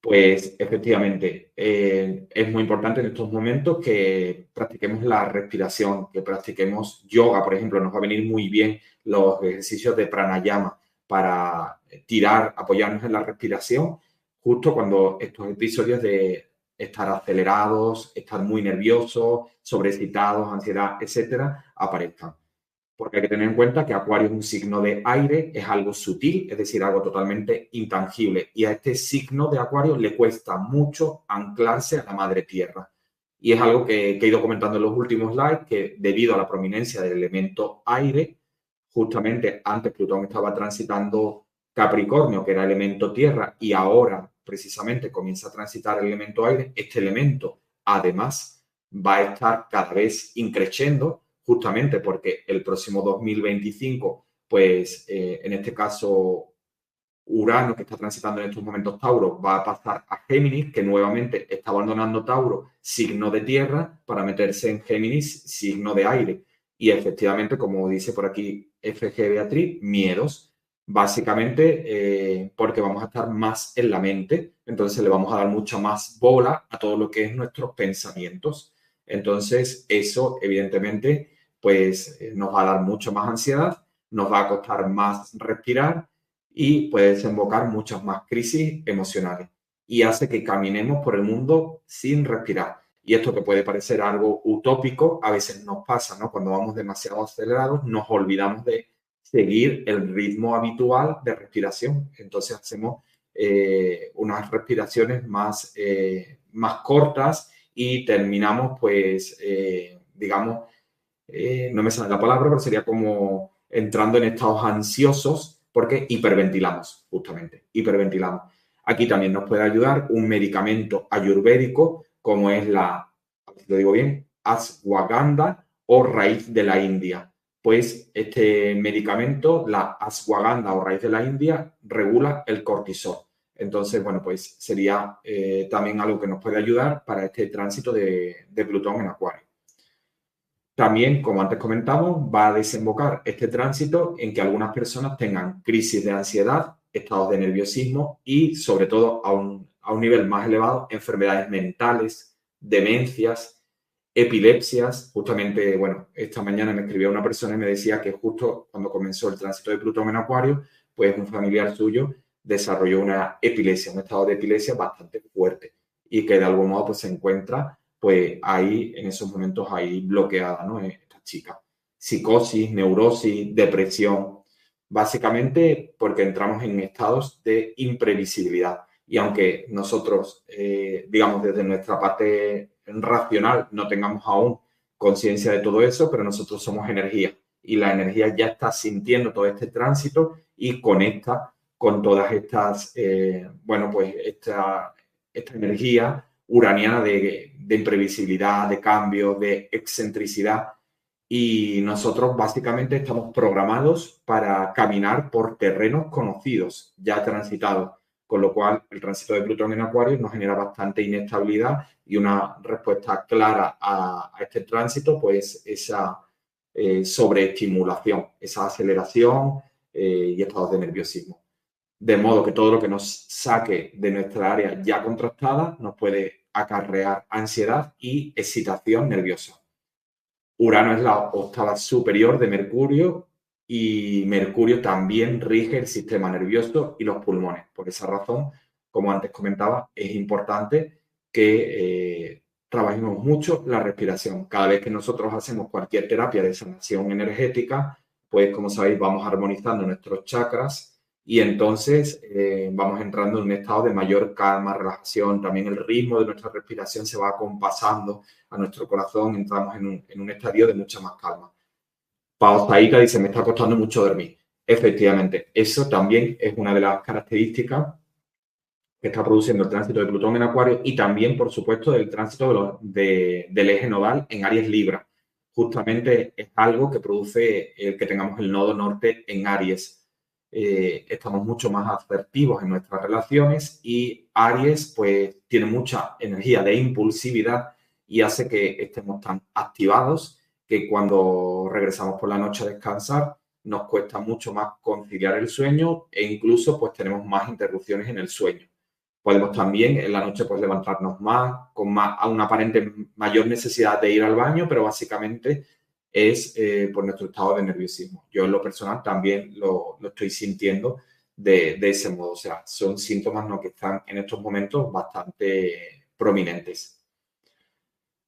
Speaker 1: Pues efectivamente, eh, es muy importante en estos momentos que practiquemos la respiración, que practiquemos yoga, por ejemplo, nos va a venir muy bien los ejercicios de pranayama para tirar, apoyarnos en la respiración, justo cuando estos episodios de estar acelerados, estar muy nerviosos, sobrecitados, ansiedad, etcétera, aparezcan porque hay que tener en cuenta que Acuario es un signo de aire, es algo sutil, es decir, algo totalmente intangible. Y a este signo de Acuario le cuesta mucho anclarse a la madre tierra. Y es algo que, he ido comentando en los últimos slides, que debido a la prominencia del elemento aire, justamente antes Plutón estaba transitando Capricornio, que era elemento tierra, y ahora precisamente comienza a transitar el elemento aire, este elemento además va a estar cada vez increciendo justamente porque el próximo 2025, pues eh, en este caso Urano, que está transitando en estos momentos Tauro, va a pasar a Géminis, que nuevamente está abandonando Tauro, signo de tierra, para meterse en Géminis, signo de aire. Y efectivamente, como dice por aquí FG Beatriz, miedos. Básicamente eh, porque vamos a estar más en la mente, entonces le vamos a dar mucha más bola a todo lo que es nuestros pensamientos. Entonces, eso evidentemente pues eh, nos va a dar mucho más ansiedad, nos va a costar más respirar y puede desembocar muchas más crisis emocionales y hace que caminemos por el mundo sin respirar. Y esto que puede parecer algo utópico, a veces nos pasa, ¿no? Cuando vamos demasiado acelerados, nos olvidamos de seguir el ritmo habitual de respiración. Entonces hacemos eh, unas respiraciones más, eh, más cortas y terminamos, pues, digamos, eh, no me sale la palabra, pero sería como entrando en estados ansiosos porque hiperventilamos, justamente, hiperventilamos. Aquí también nos puede ayudar un medicamento ayurvédico como es la, lo digo bien, ashwagandha o raíz de la India. Pues este medicamento, la ashwagandha o raíz de la India, regula el cortisol. Entonces, bueno, pues sería eh, también algo que nos puede ayudar para este tránsito de Plutón en Acuario. También, como antes comentamos, va a desembocar este tránsito en que algunas personas tengan crisis de ansiedad, estados de nerviosismo y, sobre todo, a un, nivel más elevado, enfermedades mentales, demencias, epilepsias. Justamente, bueno, esta mañana me escribió una persona y me decía que justo cuando comenzó el tránsito de Plutón en Acuario, pues un familiar suyo desarrolló una epilepsia, un estado de epilepsia bastante fuerte y que de algún modo pues se encuentra pues ahí en esos momentos ahí bloqueada, ¿no? Esta chica. Psicosis, neurosis, depresión, básicamente porque entramos en estados de imprevisibilidad. Y aunque nosotros, eh, digamos, desde nuestra parte racional no tengamos aún conciencia de todo eso, pero nosotros somos energía y la energía ya está sintiendo todo este tránsito y conecta con todas estas, eh, bueno, pues esta, esta energía uraniana de, de imprevisibilidad, de cambio, de excentricidad. Y nosotros básicamente estamos programados para caminar por terrenos conocidos, ya transitados con lo cual el tránsito de Plutón en Acuario nos genera bastante inestabilidad y una respuesta clara a, este tránsito, pues esa eh, sobreestimulación, esa aceleración eh, y estados de nerviosismo. De modo que todo lo que nos saque de nuestra área ya contrastada nos puede acarrear ansiedad y excitación nerviosa. Urano es la octava superior de Mercurio y Mercurio también rige el sistema nervioso y los pulmones. Por esa razón, como antes comentaba, es importante que eh, trabajemos mucho la respiración. Cada vez que nosotros hacemos cualquier terapia de sanación energética, pues como sabéis, vamos armonizando nuestros chakras y entonces eh, vamos entrando en un estado de mayor calma, relajación. También el ritmo de nuestra respiración se va acompasando a nuestro corazón, entramos en un, en un estadio de mucha más calma. Pausaíta dice, me está costando mucho dormir. Efectivamente, eso también es una de las características que está produciendo el tránsito de Plutón en Acuario y también, por supuesto, del tránsito del eje nodal en Aries Libra. Justamente es algo que produce el que tengamos el nodo norte en Aries. Eh, estamos mucho más asertivos en nuestras relaciones y Aries pues tiene mucha energía de impulsividad y hace que estemos tan activados que cuando regresamos por la noche a descansar nos cuesta mucho más conciliar el sueño e incluso pues tenemos más interrupciones en el sueño. Podemos también en la noche pues levantarnos más, con más, a una aparente mayor necesidad de ir al baño, pero básicamente es eh, por nuestro estado de nerviosismo. Yo en lo personal también lo, estoy sintiendo de, de, ese modo. O sea, son síntomas ¿no? que están en estos momentos bastante prominentes.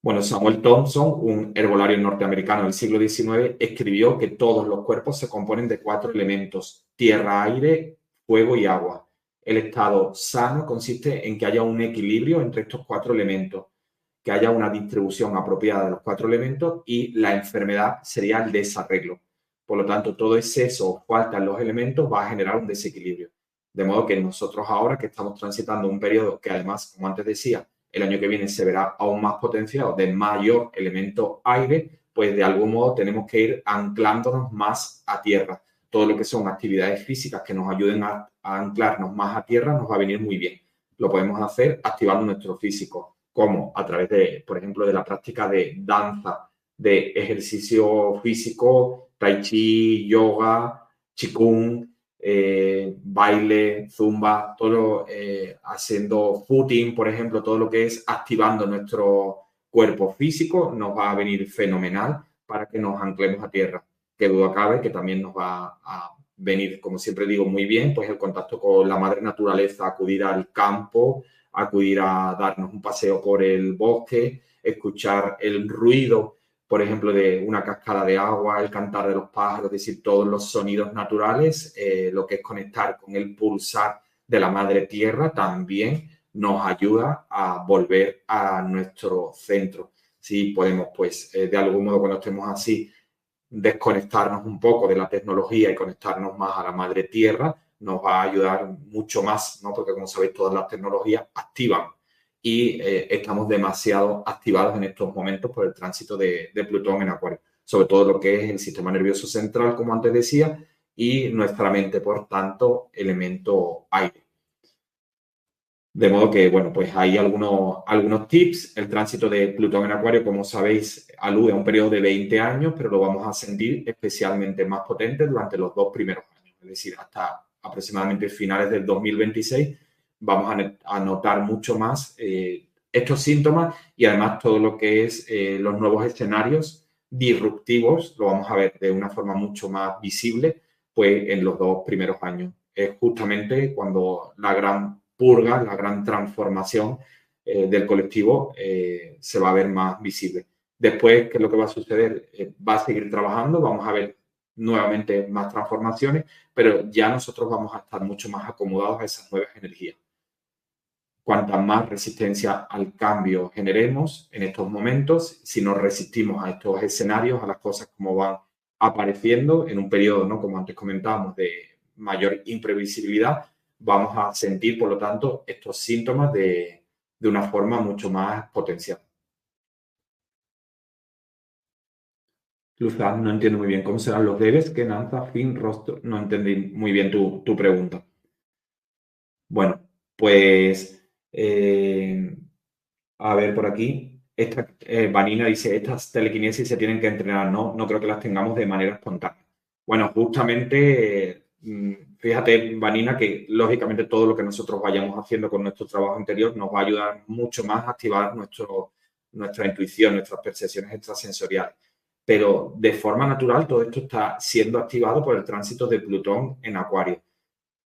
Speaker 1: Bueno, Samuel Thompson, un herbolario norteamericano del siglo XIX, escribió que todos los cuerpos se componen de cuatro elementos, tierra, aire, fuego y agua. El estado sano consiste en que haya un equilibrio entre estos cuatro elementos, que haya una distribución apropiada de los cuatro elementos y la enfermedad sería el desarreglo. Por lo tanto, todo exceso o falta en los elementos va a generar un desequilibrio. De modo que nosotros ahora que estamos transitando un periodo que además, como antes decía, el año que viene se verá aún más potenciado de mayor elemento aire, pues de algún modo tenemos que ir anclándonos más a tierra. Todo lo que son actividades físicas que nos ayuden a, anclarnos más a tierra nos va a venir muy bien. Lo podemos hacer activando nuestro físico, como a través de, por ejemplo, de la práctica de danza, de ejercicio físico, tai chi, yoga, qigong, eh, baile, zumba, todo eh, haciendo footing, por ejemplo, todo lo que es activando nuestro cuerpo físico, nos va a venir fenomenal para que nos anclemos a tierra. Que duda cabe que también nos va a venir, como siempre digo, muy bien, pues el contacto con la madre naturaleza, acudir al campo, acudir a darnos un paseo por el bosque, escuchar el ruido por ejemplo, de una cascada de agua, el cantar de los pájaros, es decir, todos los sonidos naturales, eh, lo que es conectar con el pulsar de la madre tierra, también nos ayuda a volver a nuestro centro. Si podemos, pues, eh, de algún modo, cuando estemos así, desconectarnos un poco de la tecnología y conectarnos más a la madre tierra, nos va a ayudar mucho más, ¿no? Porque como sabéis, todas las tecnologías activan y eh, estamos demasiado activados en estos momentos por el tránsito de, Plutón en Acuario, sobre todo lo que es el sistema nervioso central, como antes decía, y nuestra mente, por tanto, elemento aire. De modo que, bueno, pues hay algunos, algunos tips. El tránsito de Plutón en Acuario, como sabéis, alude a un periodo de 20 años, pero lo vamos a sentir especialmente más potente durante los dos primeros años, es decir, hasta aproximadamente finales del 2026 vamos a, notar mucho más eh, estos síntomas y además todo lo que es eh, los nuevos escenarios disruptivos, lo vamos a ver de una forma mucho más visible, pues en los dos primeros años. Es justamente cuando la gran purga, la gran transformación eh, del colectivo se va a ver más visible. Después, ¿qué es lo que va a suceder? va a seguir trabajando, vamos a ver nuevamente más transformaciones, pero ya nosotros vamos a estar mucho más acomodados a esas nuevas energías. Cuanta más resistencia al cambio generemos en estos momentos, si nos resistimos a estos escenarios, a las cosas como van apareciendo en un periodo, ¿no? como antes comentábamos, de mayor imprevisibilidad, vamos a sentir, por lo tanto, estos síntomas de, de una forma mucho más potencial. Luzán, no entiendo muy bien cómo serán los debes, que Nanza, fin, rostro. No entendí muy bien tu, tu pregunta. Bueno, pues eh, a ver por aquí. Esta, eh, Vanina dice, estas telequinesis se tienen que entrenar. No, no creo que las tengamos de manera espontánea. Bueno, justamente, mm, fíjate, Vanina, que lógicamente todo lo que nosotros vayamos haciendo con nuestro trabajo interior nos va a ayudar mucho más a activar nuestro, nuestra intuición, nuestras percepciones extrasensoriales pero de forma natural todo esto está siendo activado por el tránsito de Plutón en Acuario.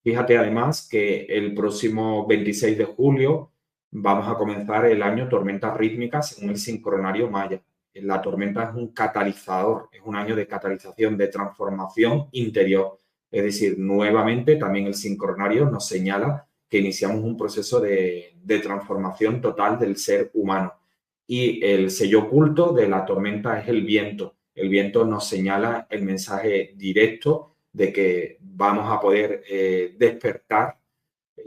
Speaker 1: Fíjate además que el próximo 26 de julio vamos a comenzar el año tormentas rítmicas en el sincronario maya. La tormenta es un catalizador, es un año de catalización, de transformación interior. Es decir, nuevamente también el sincronario nos señala que iniciamos un proceso de, de transformación total del ser humano y el sello oculto de la tormenta es el viento. El viento nos señala el mensaje directo de que vamos a poder eh, despertar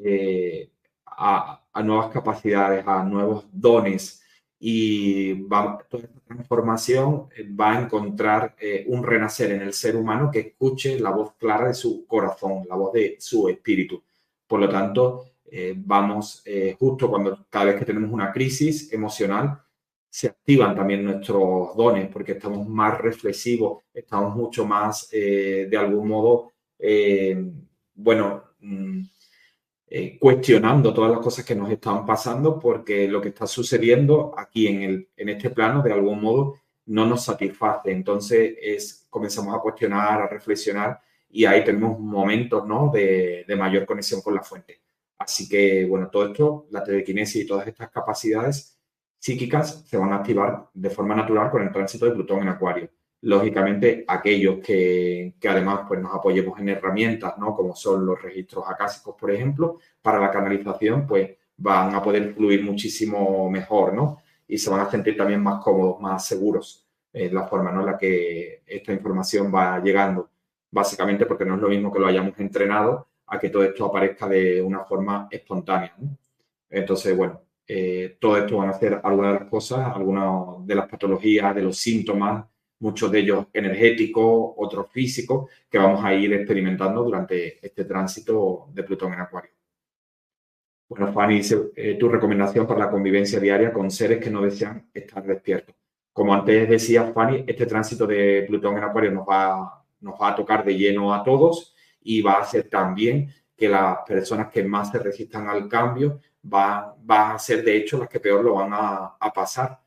Speaker 1: eh, a, nuevas capacidades, a nuevos dones y toda esta transformación va a encontrar eh, un renacer en el ser humano que escuche la voz clara de su corazón, la voz de su espíritu. Por lo tanto, vamos justo cuando cada vez que tenemos una crisis emocional, se activan también nuestros dones porque estamos más reflexivos, estamos mucho más, eh, de algún modo, eh, bueno, mm, eh, cuestionando todas las cosas que nos están pasando porque lo que está sucediendo aquí en, el, en este plano, de algún modo, no nos satisface. Entonces, es, comenzamos a cuestionar, a reflexionar y ahí tenemos momentos ¿no? de, de mayor conexión con la fuente. Así que, bueno, todo esto, la telequinesis y todas estas capacidades psíquicas se van a activar de forma natural con el tránsito de Plutón en Acuario. Lógicamente, aquellos que, además pues, nos apoyemos en herramientas, ¿no? como son los registros acásicos, por ejemplo, para la canalización, pues van a poder fluir muchísimo mejor, ¿no? Y se van a sentir también más cómodos, más seguros en la forma ¿no? en la que esta información va llegando. Básicamente porque no es lo mismo que lo hayamos entrenado a que todo esto aparezca de una forma espontánea. Entonces, bueno, eh, todo esto van a ser algunas de las cosas, algunas de las patologías, de los síntomas, muchos de ellos energéticos, otros físicos, que vamos a ir experimentando durante este tránsito de Plutón en Acuario. Bueno, Fanny eh, tu recomendación para la convivencia diaria con seres que no desean estar despiertos. Como antes decía Fanny, este tránsito de Plutón en Acuario nos nos va a tocar de lleno a todos y va a hacer también que las personas que más se resistan al cambio van, a ser de hecho las que peor lo van a, pasar.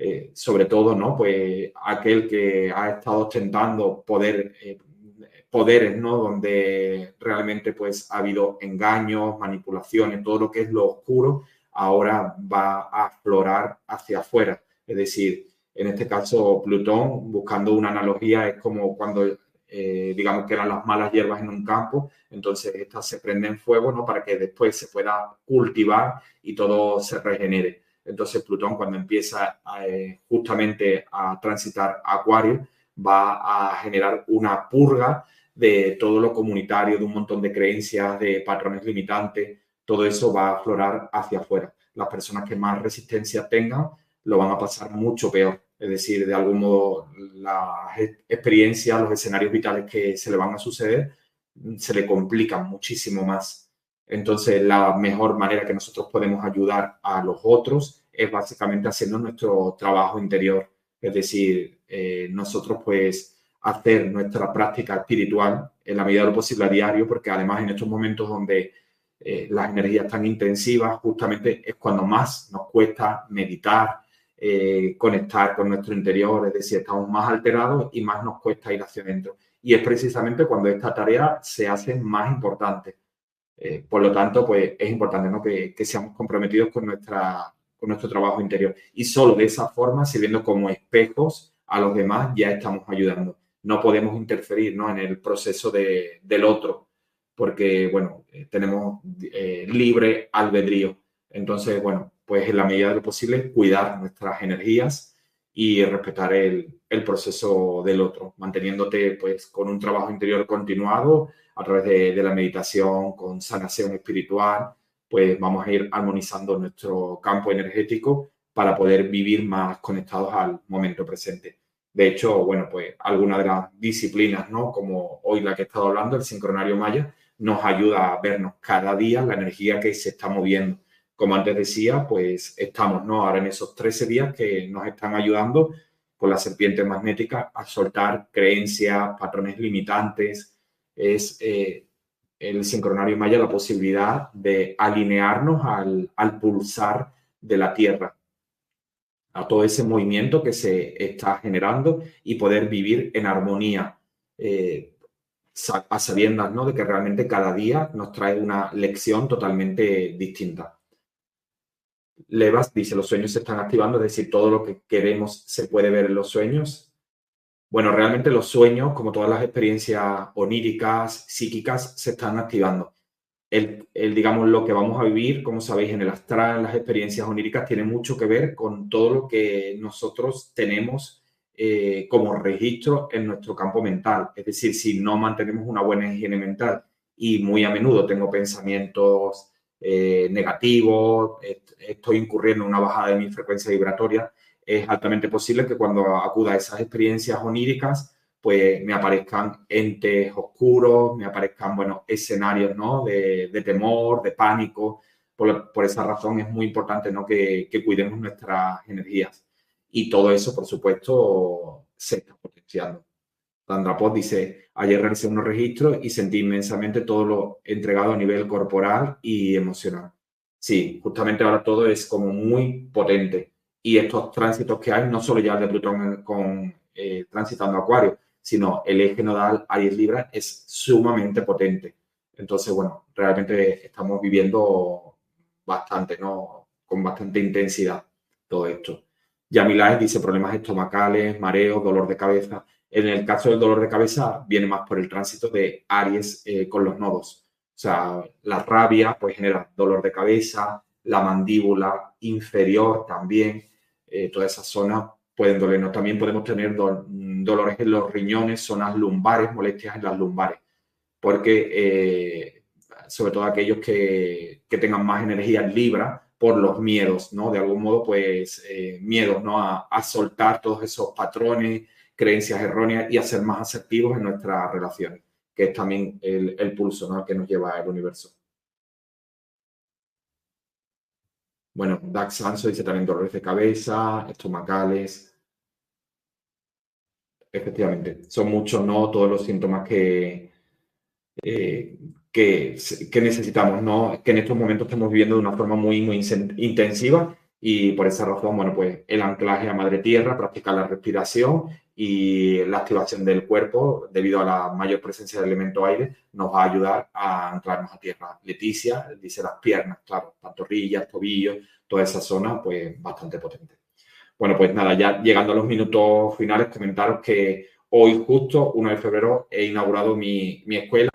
Speaker 1: Eh, sobre todo, ¿no? Pues aquel que ha estado ostentando poder, eh, poderes, ¿no? Donde realmente pues ha habido engaños, manipulaciones, todo lo que es lo oscuro, ahora va a aflorar hacia afuera. Es decir, en este caso Plutón, buscando una analogía, es como cuando eh, digamos que eran las malas hierbas en un campo, entonces estas se prenden fuego, ¿no? Para que después se pueda cultivar y todo se regenere. Entonces Plutón cuando empieza eh, justamente a transitar Acuario va a generar una purga de todo lo comunitario, de un montón de creencias, de patrones limitantes, todo eso va a aflorar hacia afuera. Las personas que más resistencia tengan lo van a pasar mucho peor es decir, de algún modo las experiencias, los escenarios vitales que se le van a suceder, se le complican muchísimo más. Entonces, la mejor manera que nosotros podemos ayudar a los otros es básicamente haciendo nuestro trabajo interior, es decir, eh, nosotros pues hacer nuestra práctica espiritual en la medida de lo posible a diario, porque además en estos momentos donde eh, las energías están intensivas, justamente es cuando más nos cuesta meditar, eh, conectar con nuestro interior, es decir, estamos más alterados y más nos cuesta ir hacia adentro. Y es precisamente cuando esta tarea se hace más importante. Eh, por lo tanto, pues es importante ¿no? que, que, seamos comprometidos con, nuestra, con nuestro trabajo interior. Y solo de esa forma, sirviendo como espejos a los demás, ya estamos ayudando. no podemos interferir ¿no? en el proceso de, del otro, porque, bueno, eh, tenemos eh, libre albedrío. Entonces, bueno, pues en la medida de lo posible, cuidar nuestras energías y respetar el, el proceso del otro, manteniéndote pues con un trabajo interior continuado a través de, de la meditación, con sanación espiritual, pues vamos a ir armonizando nuestro campo energético para poder vivir más conectados al momento presente. De hecho, bueno, pues alguna de las disciplinas, ¿no? Como hoy la que he estado hablando, el sincronario maya, nos ayuda a vernos cada día la energía que se está moviendo. Como antes decía, pues estamos, ¿no? Ahora en esos 13 días que nos están ayudando con la serpiente magnética a soltar creencias, patrones limitantes. Es eh, el sincronario maya la posibilidad de alinearnos al, al pulsar de la Tierra, a todo ese movimiento que se está generando y poder vivir en armonía, eh, a sabiendas ¿no? de que realmente cada día nos trae una lección totalmente distinta. Levas dice, los sueños se están activando, es decir, todo lo que queremos se puede ver en los sueños. Bueno, realmente los sueños, como todas las experiencias oníricas, psíquicas, se están activando. El, digamos, lo que vamos a vivir, como sabéis, en el astral, las experiencias oníricas, tiene mucho que ver con todo lo que nosotros tenemos eh, como registro en nuestro campo mental. Es decir, si no mantenemos una buena higiene mental y muy a menudo tengo pensamientos eh, negativos, estoy incurriendo en una bajada de mi frecuencia vibratoria, es altamente posible que cuando acuda a esas experiencias oníricas, pues me aparezcan entes oscuros, me aparezcan, bueno, escenarios, ¿no? De, temor, de pánico. Por, esa razón es muy importante, ¿no? Que, que, cuidemos nuestras energías. Y todo eso, por supuesto, se está potenciando. Sandra Pot dice, ayer realicé unos registros y sentí inmensamente todo lo entregado a nivel corporal y emocional. Sí, justamente ahora todo es como muy potente y estos tránsitos que hay, no solo ya el de Plutón con, eh, transitando Acuario, sino el eje nodal Aries Libra es sumamente potente. Entonces, bueno, realmente estamos viviendo bastante, ¿no? Con bastante intensidad todo esto. Yamilaes dice problemas estomacales, mareos, dolor de cabeza. En el caso del dolor de cabeza viene más por el tránsito de Aries eh, con los nodos. O sea, la rabia pues genera dolor de cabeza, la mandíbula inferior también, eh, todas esas zonas pueden dolernos. También podemos tener dolores en los riñones, zonas lumbares, molestias en las lumbares, porque eh, sobre todo aquellos que, que, tengan más energía en Libra por los miedos, ¿no? De algún modo, pues eh, miedos, ¿no? A, a, soltar todos esos patrones, creencias erróneas y a ser más asertivos en nuestras relaciones, que es también el, el pulso, ¿no? Que nos lleva al universo. Bueno, Dax Sanso dice también dolores de cabeza, estomacales. Efectivamente, son muchos, no todos los síntomas que, eh, que, necesitamos, ¿no? Que en estos momentos estamos viviendo de una forma muy, muy intensiva y por esa razón, bueno, pues el anclaje a madre tierra, practicar la respiración y la activación del cuerpo debido a la mayor presencia del elemento aire nos va a ayudar a anclarnos a tierra. Leticia dice las piernas, claro, pantorrillas, tobillos, toda esa zona, pues bastante potente. Bueno, pues nada, ya llegando a los minutos finales, comentaros que hoy justo, 1 de febrero, he inaugurado mi, mi escuela,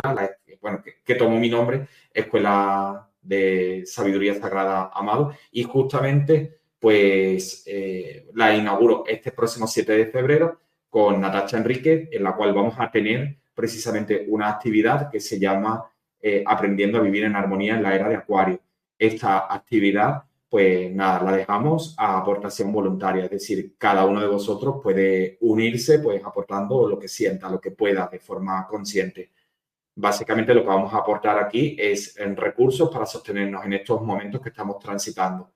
Speaker 1: bueno, que, que tomó mi nombre, Escuela de Sabiduría Sagrada Amado, y justamente pues eh, la inauguro este próximo 7 de febrero con Natacha Enrique, en la cual vamos a tener precisamente una actividad que se llama eh, Aprendiendo a vivir en armonía en la era de Acuario. Esta actividad, pues nada, la dejamos a aportación voluntaria, es decir, cada uno de vosotros puede unirse, pues aportando lo que sienta, lo que pueda de forma consciente. Básicamente lo que vamos a aportar aquí es en recursos para sostenernos en estos momentos que estamos transitando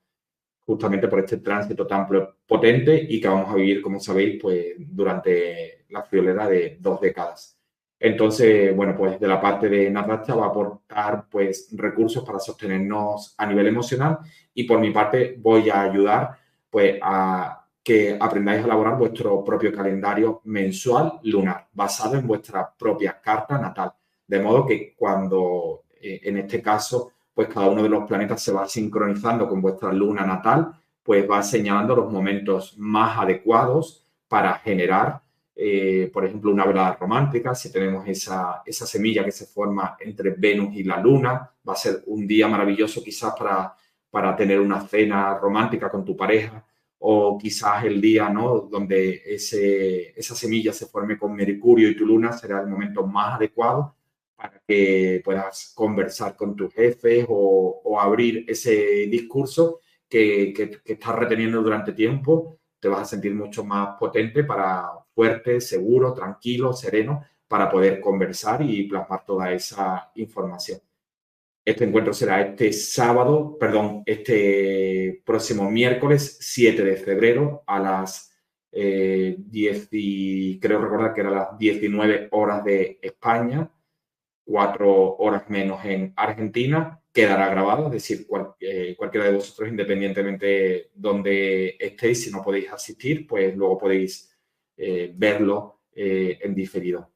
Speaker 1: justamente por este tránsito tan potente y que vamos a vivir, como sabéis, pues durante la friolera de dos décadas. Entonces, bueno, pues de la parte de Natacha va a aportar pues recursos para sostenernos a nivel emocional y por mi parte voy a ayudar pues a que aprendáis a elaborar vuestro propio calendario mensual lunar basado en vuestra propia carta natal. De modo que cuando, eh, en este caso, pues cada uno de los planetas se va sincronizando con vuestra luna natal, pues va señalando los momentos más adecuados para generar eh, por ejemplo, una velada romántica, si tenemos esa, esa semilla que se forma entre Venus y la Luna, va a ser un día maravilloso quizás para, para tener una cena romántica con tu pareja o quizás el día ¿no? donde ese, esa semilla se forme con Mercurio y tu luna será el momento más adecuado para que puedas conversar con tus jefes o, abrir ese discurso que, que, estás reteniendo durante tiempo. Te vas a sentir mucho más potente para fuerte, seguro, tranquilo, sereno, para poder conversar y plasmar toda esa información. Este encuentro será este sábado, perdón, este próximo miércoles 7 de febrero a las 10 eh, creo recordar que era las 19 horas de España, 4 horas menos en Argentina. Quedará grabado, es decir, eh, cualquiera de vosotros, independientemente donde estéis, si no podéis asistir, pues luego podéis eh, verlo en diferido.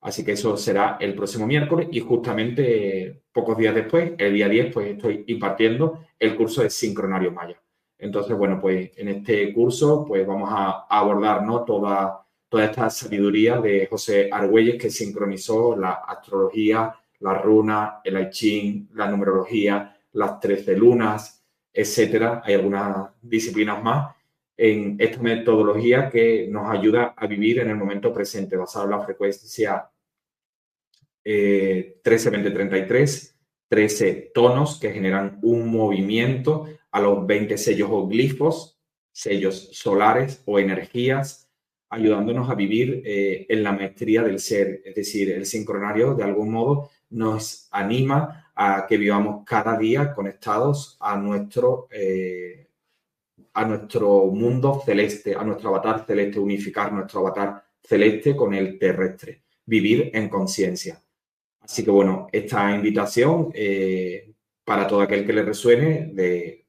Speaker 1: Así que eso será el próximo miércoles y justamente pocos días después, el día 10, pues estoy impartiendo el curso de sincronario maya. Entonces, bueno, pues en este curso pues vamos a abordar ¿no? toda, toda esta sabiduría de José Argüelles que sincronizó la astrología, la runa, el I Ching, la numerología, las trece lunas, etcétera. Hay algunas disciplinas más en esta metodología que nos ayuda a vivir en el momento presente, basado en la frecuencia 13, 20, 33, 13 tonos que generan un movimiento a los 20 sellos o glifos, sellos solares o energías, ayudándonos a vivir eh, en la maestría del ser. Es decir, el sincronario de algún modo nos anima a que vivamos cada día conectados a nuestro, eh, a nuestro mundo celeste, a nuestro avatar celeste, unificar nuestro avatar celeste con el terrestre, vivir en conciencia. Así que bueno, esta invitación eh, para todo aquel que le resuene de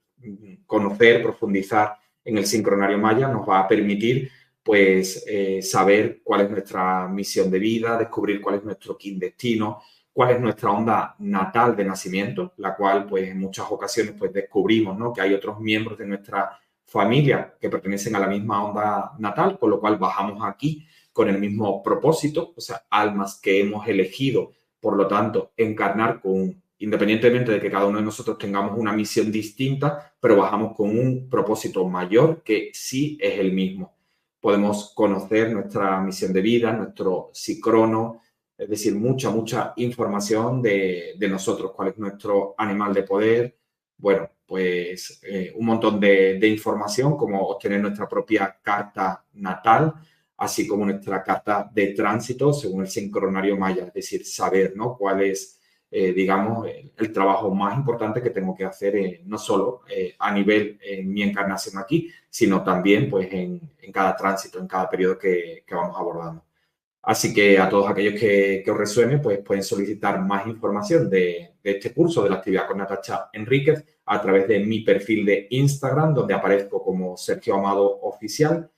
Speaker 1: conocer, profundizar en el sincronario maya nos va a permitir pues eh, saber cuál es nuestra misión de vida, descubrir cuál es nuestro destino, cuál es nuestra onda natal de nacimiento, la cual pues en muchas ocasiones pues descubrimos ¿no? que hay otros miembros de nuestra familia que pertenecen a la misma onda natal, con lo cual bajamos aquí con el mismo propósito, o sea, almas que hemos elegido por lo tanto, encarnar con, independientemente de que cada uno de nosotros tengamos una misión distinta, pero bajamos con un propósito mayor que sí es el mismo. Podemos conocer nuestra misión de vida, nuestro psicrono, es decir, mucha, mucha información de, nosotros, cuál es nuestro animal de poder. Bueno, pues eh, un montón de, de información, como obtener nuestra propia carta natal, así como nuestra carta de tránsito según el sincronario maya, es decir, saber ¿no? cuál es, eh, digamos, el, trabajo más importante que tengo que hacer eh, no solo eh, a nivel en mi encarnación aquí, sino también pues en, cada tránsito, en cada periodo que, vamos abordando. Así que a todos aquellos que, os resuene, pues pueden solicitar más información de, de, este curso de la actividad con Natacha Enríquez a través de mi perfil de Instagram, donde aparezco como Sergio Amado Oficial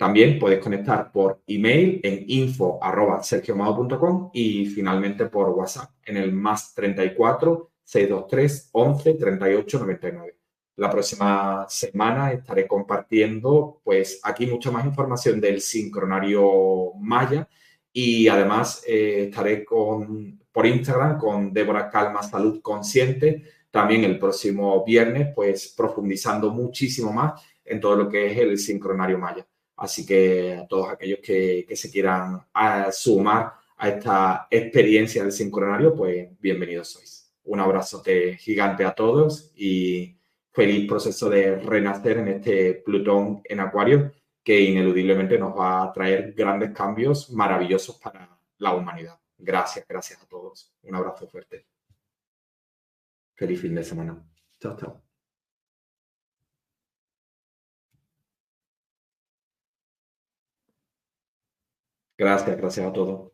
Speaker 1: también puedes conectar por email en info.sergiomado.com y finalmente por WhatsApp en el más 34 623 11 38 99. La próxima semana estaré compartiendo pues aquí mucha más información del sincronario Maya y además eh, estaré con, por Instagram con Débora Calma Salud Consciente también el próximo viernes pues profundizando muchísimo más en todo lo que es el sincronario Maya. Así que a todos aquellos que, se quieran sumar a esta experiencia del sincronario, pues bienvenidos sois. Un abrazote gigante a todos y feliz proceso de renacer en este Plutón en Acuario que ineludiblemente nos va a traer grandes cambios maravillosos para la humanidad. Gracias, gracias a todos. Un abrazo fuerte. Feliz fin de semana. Chao, chao. Gracias, gracias a todos.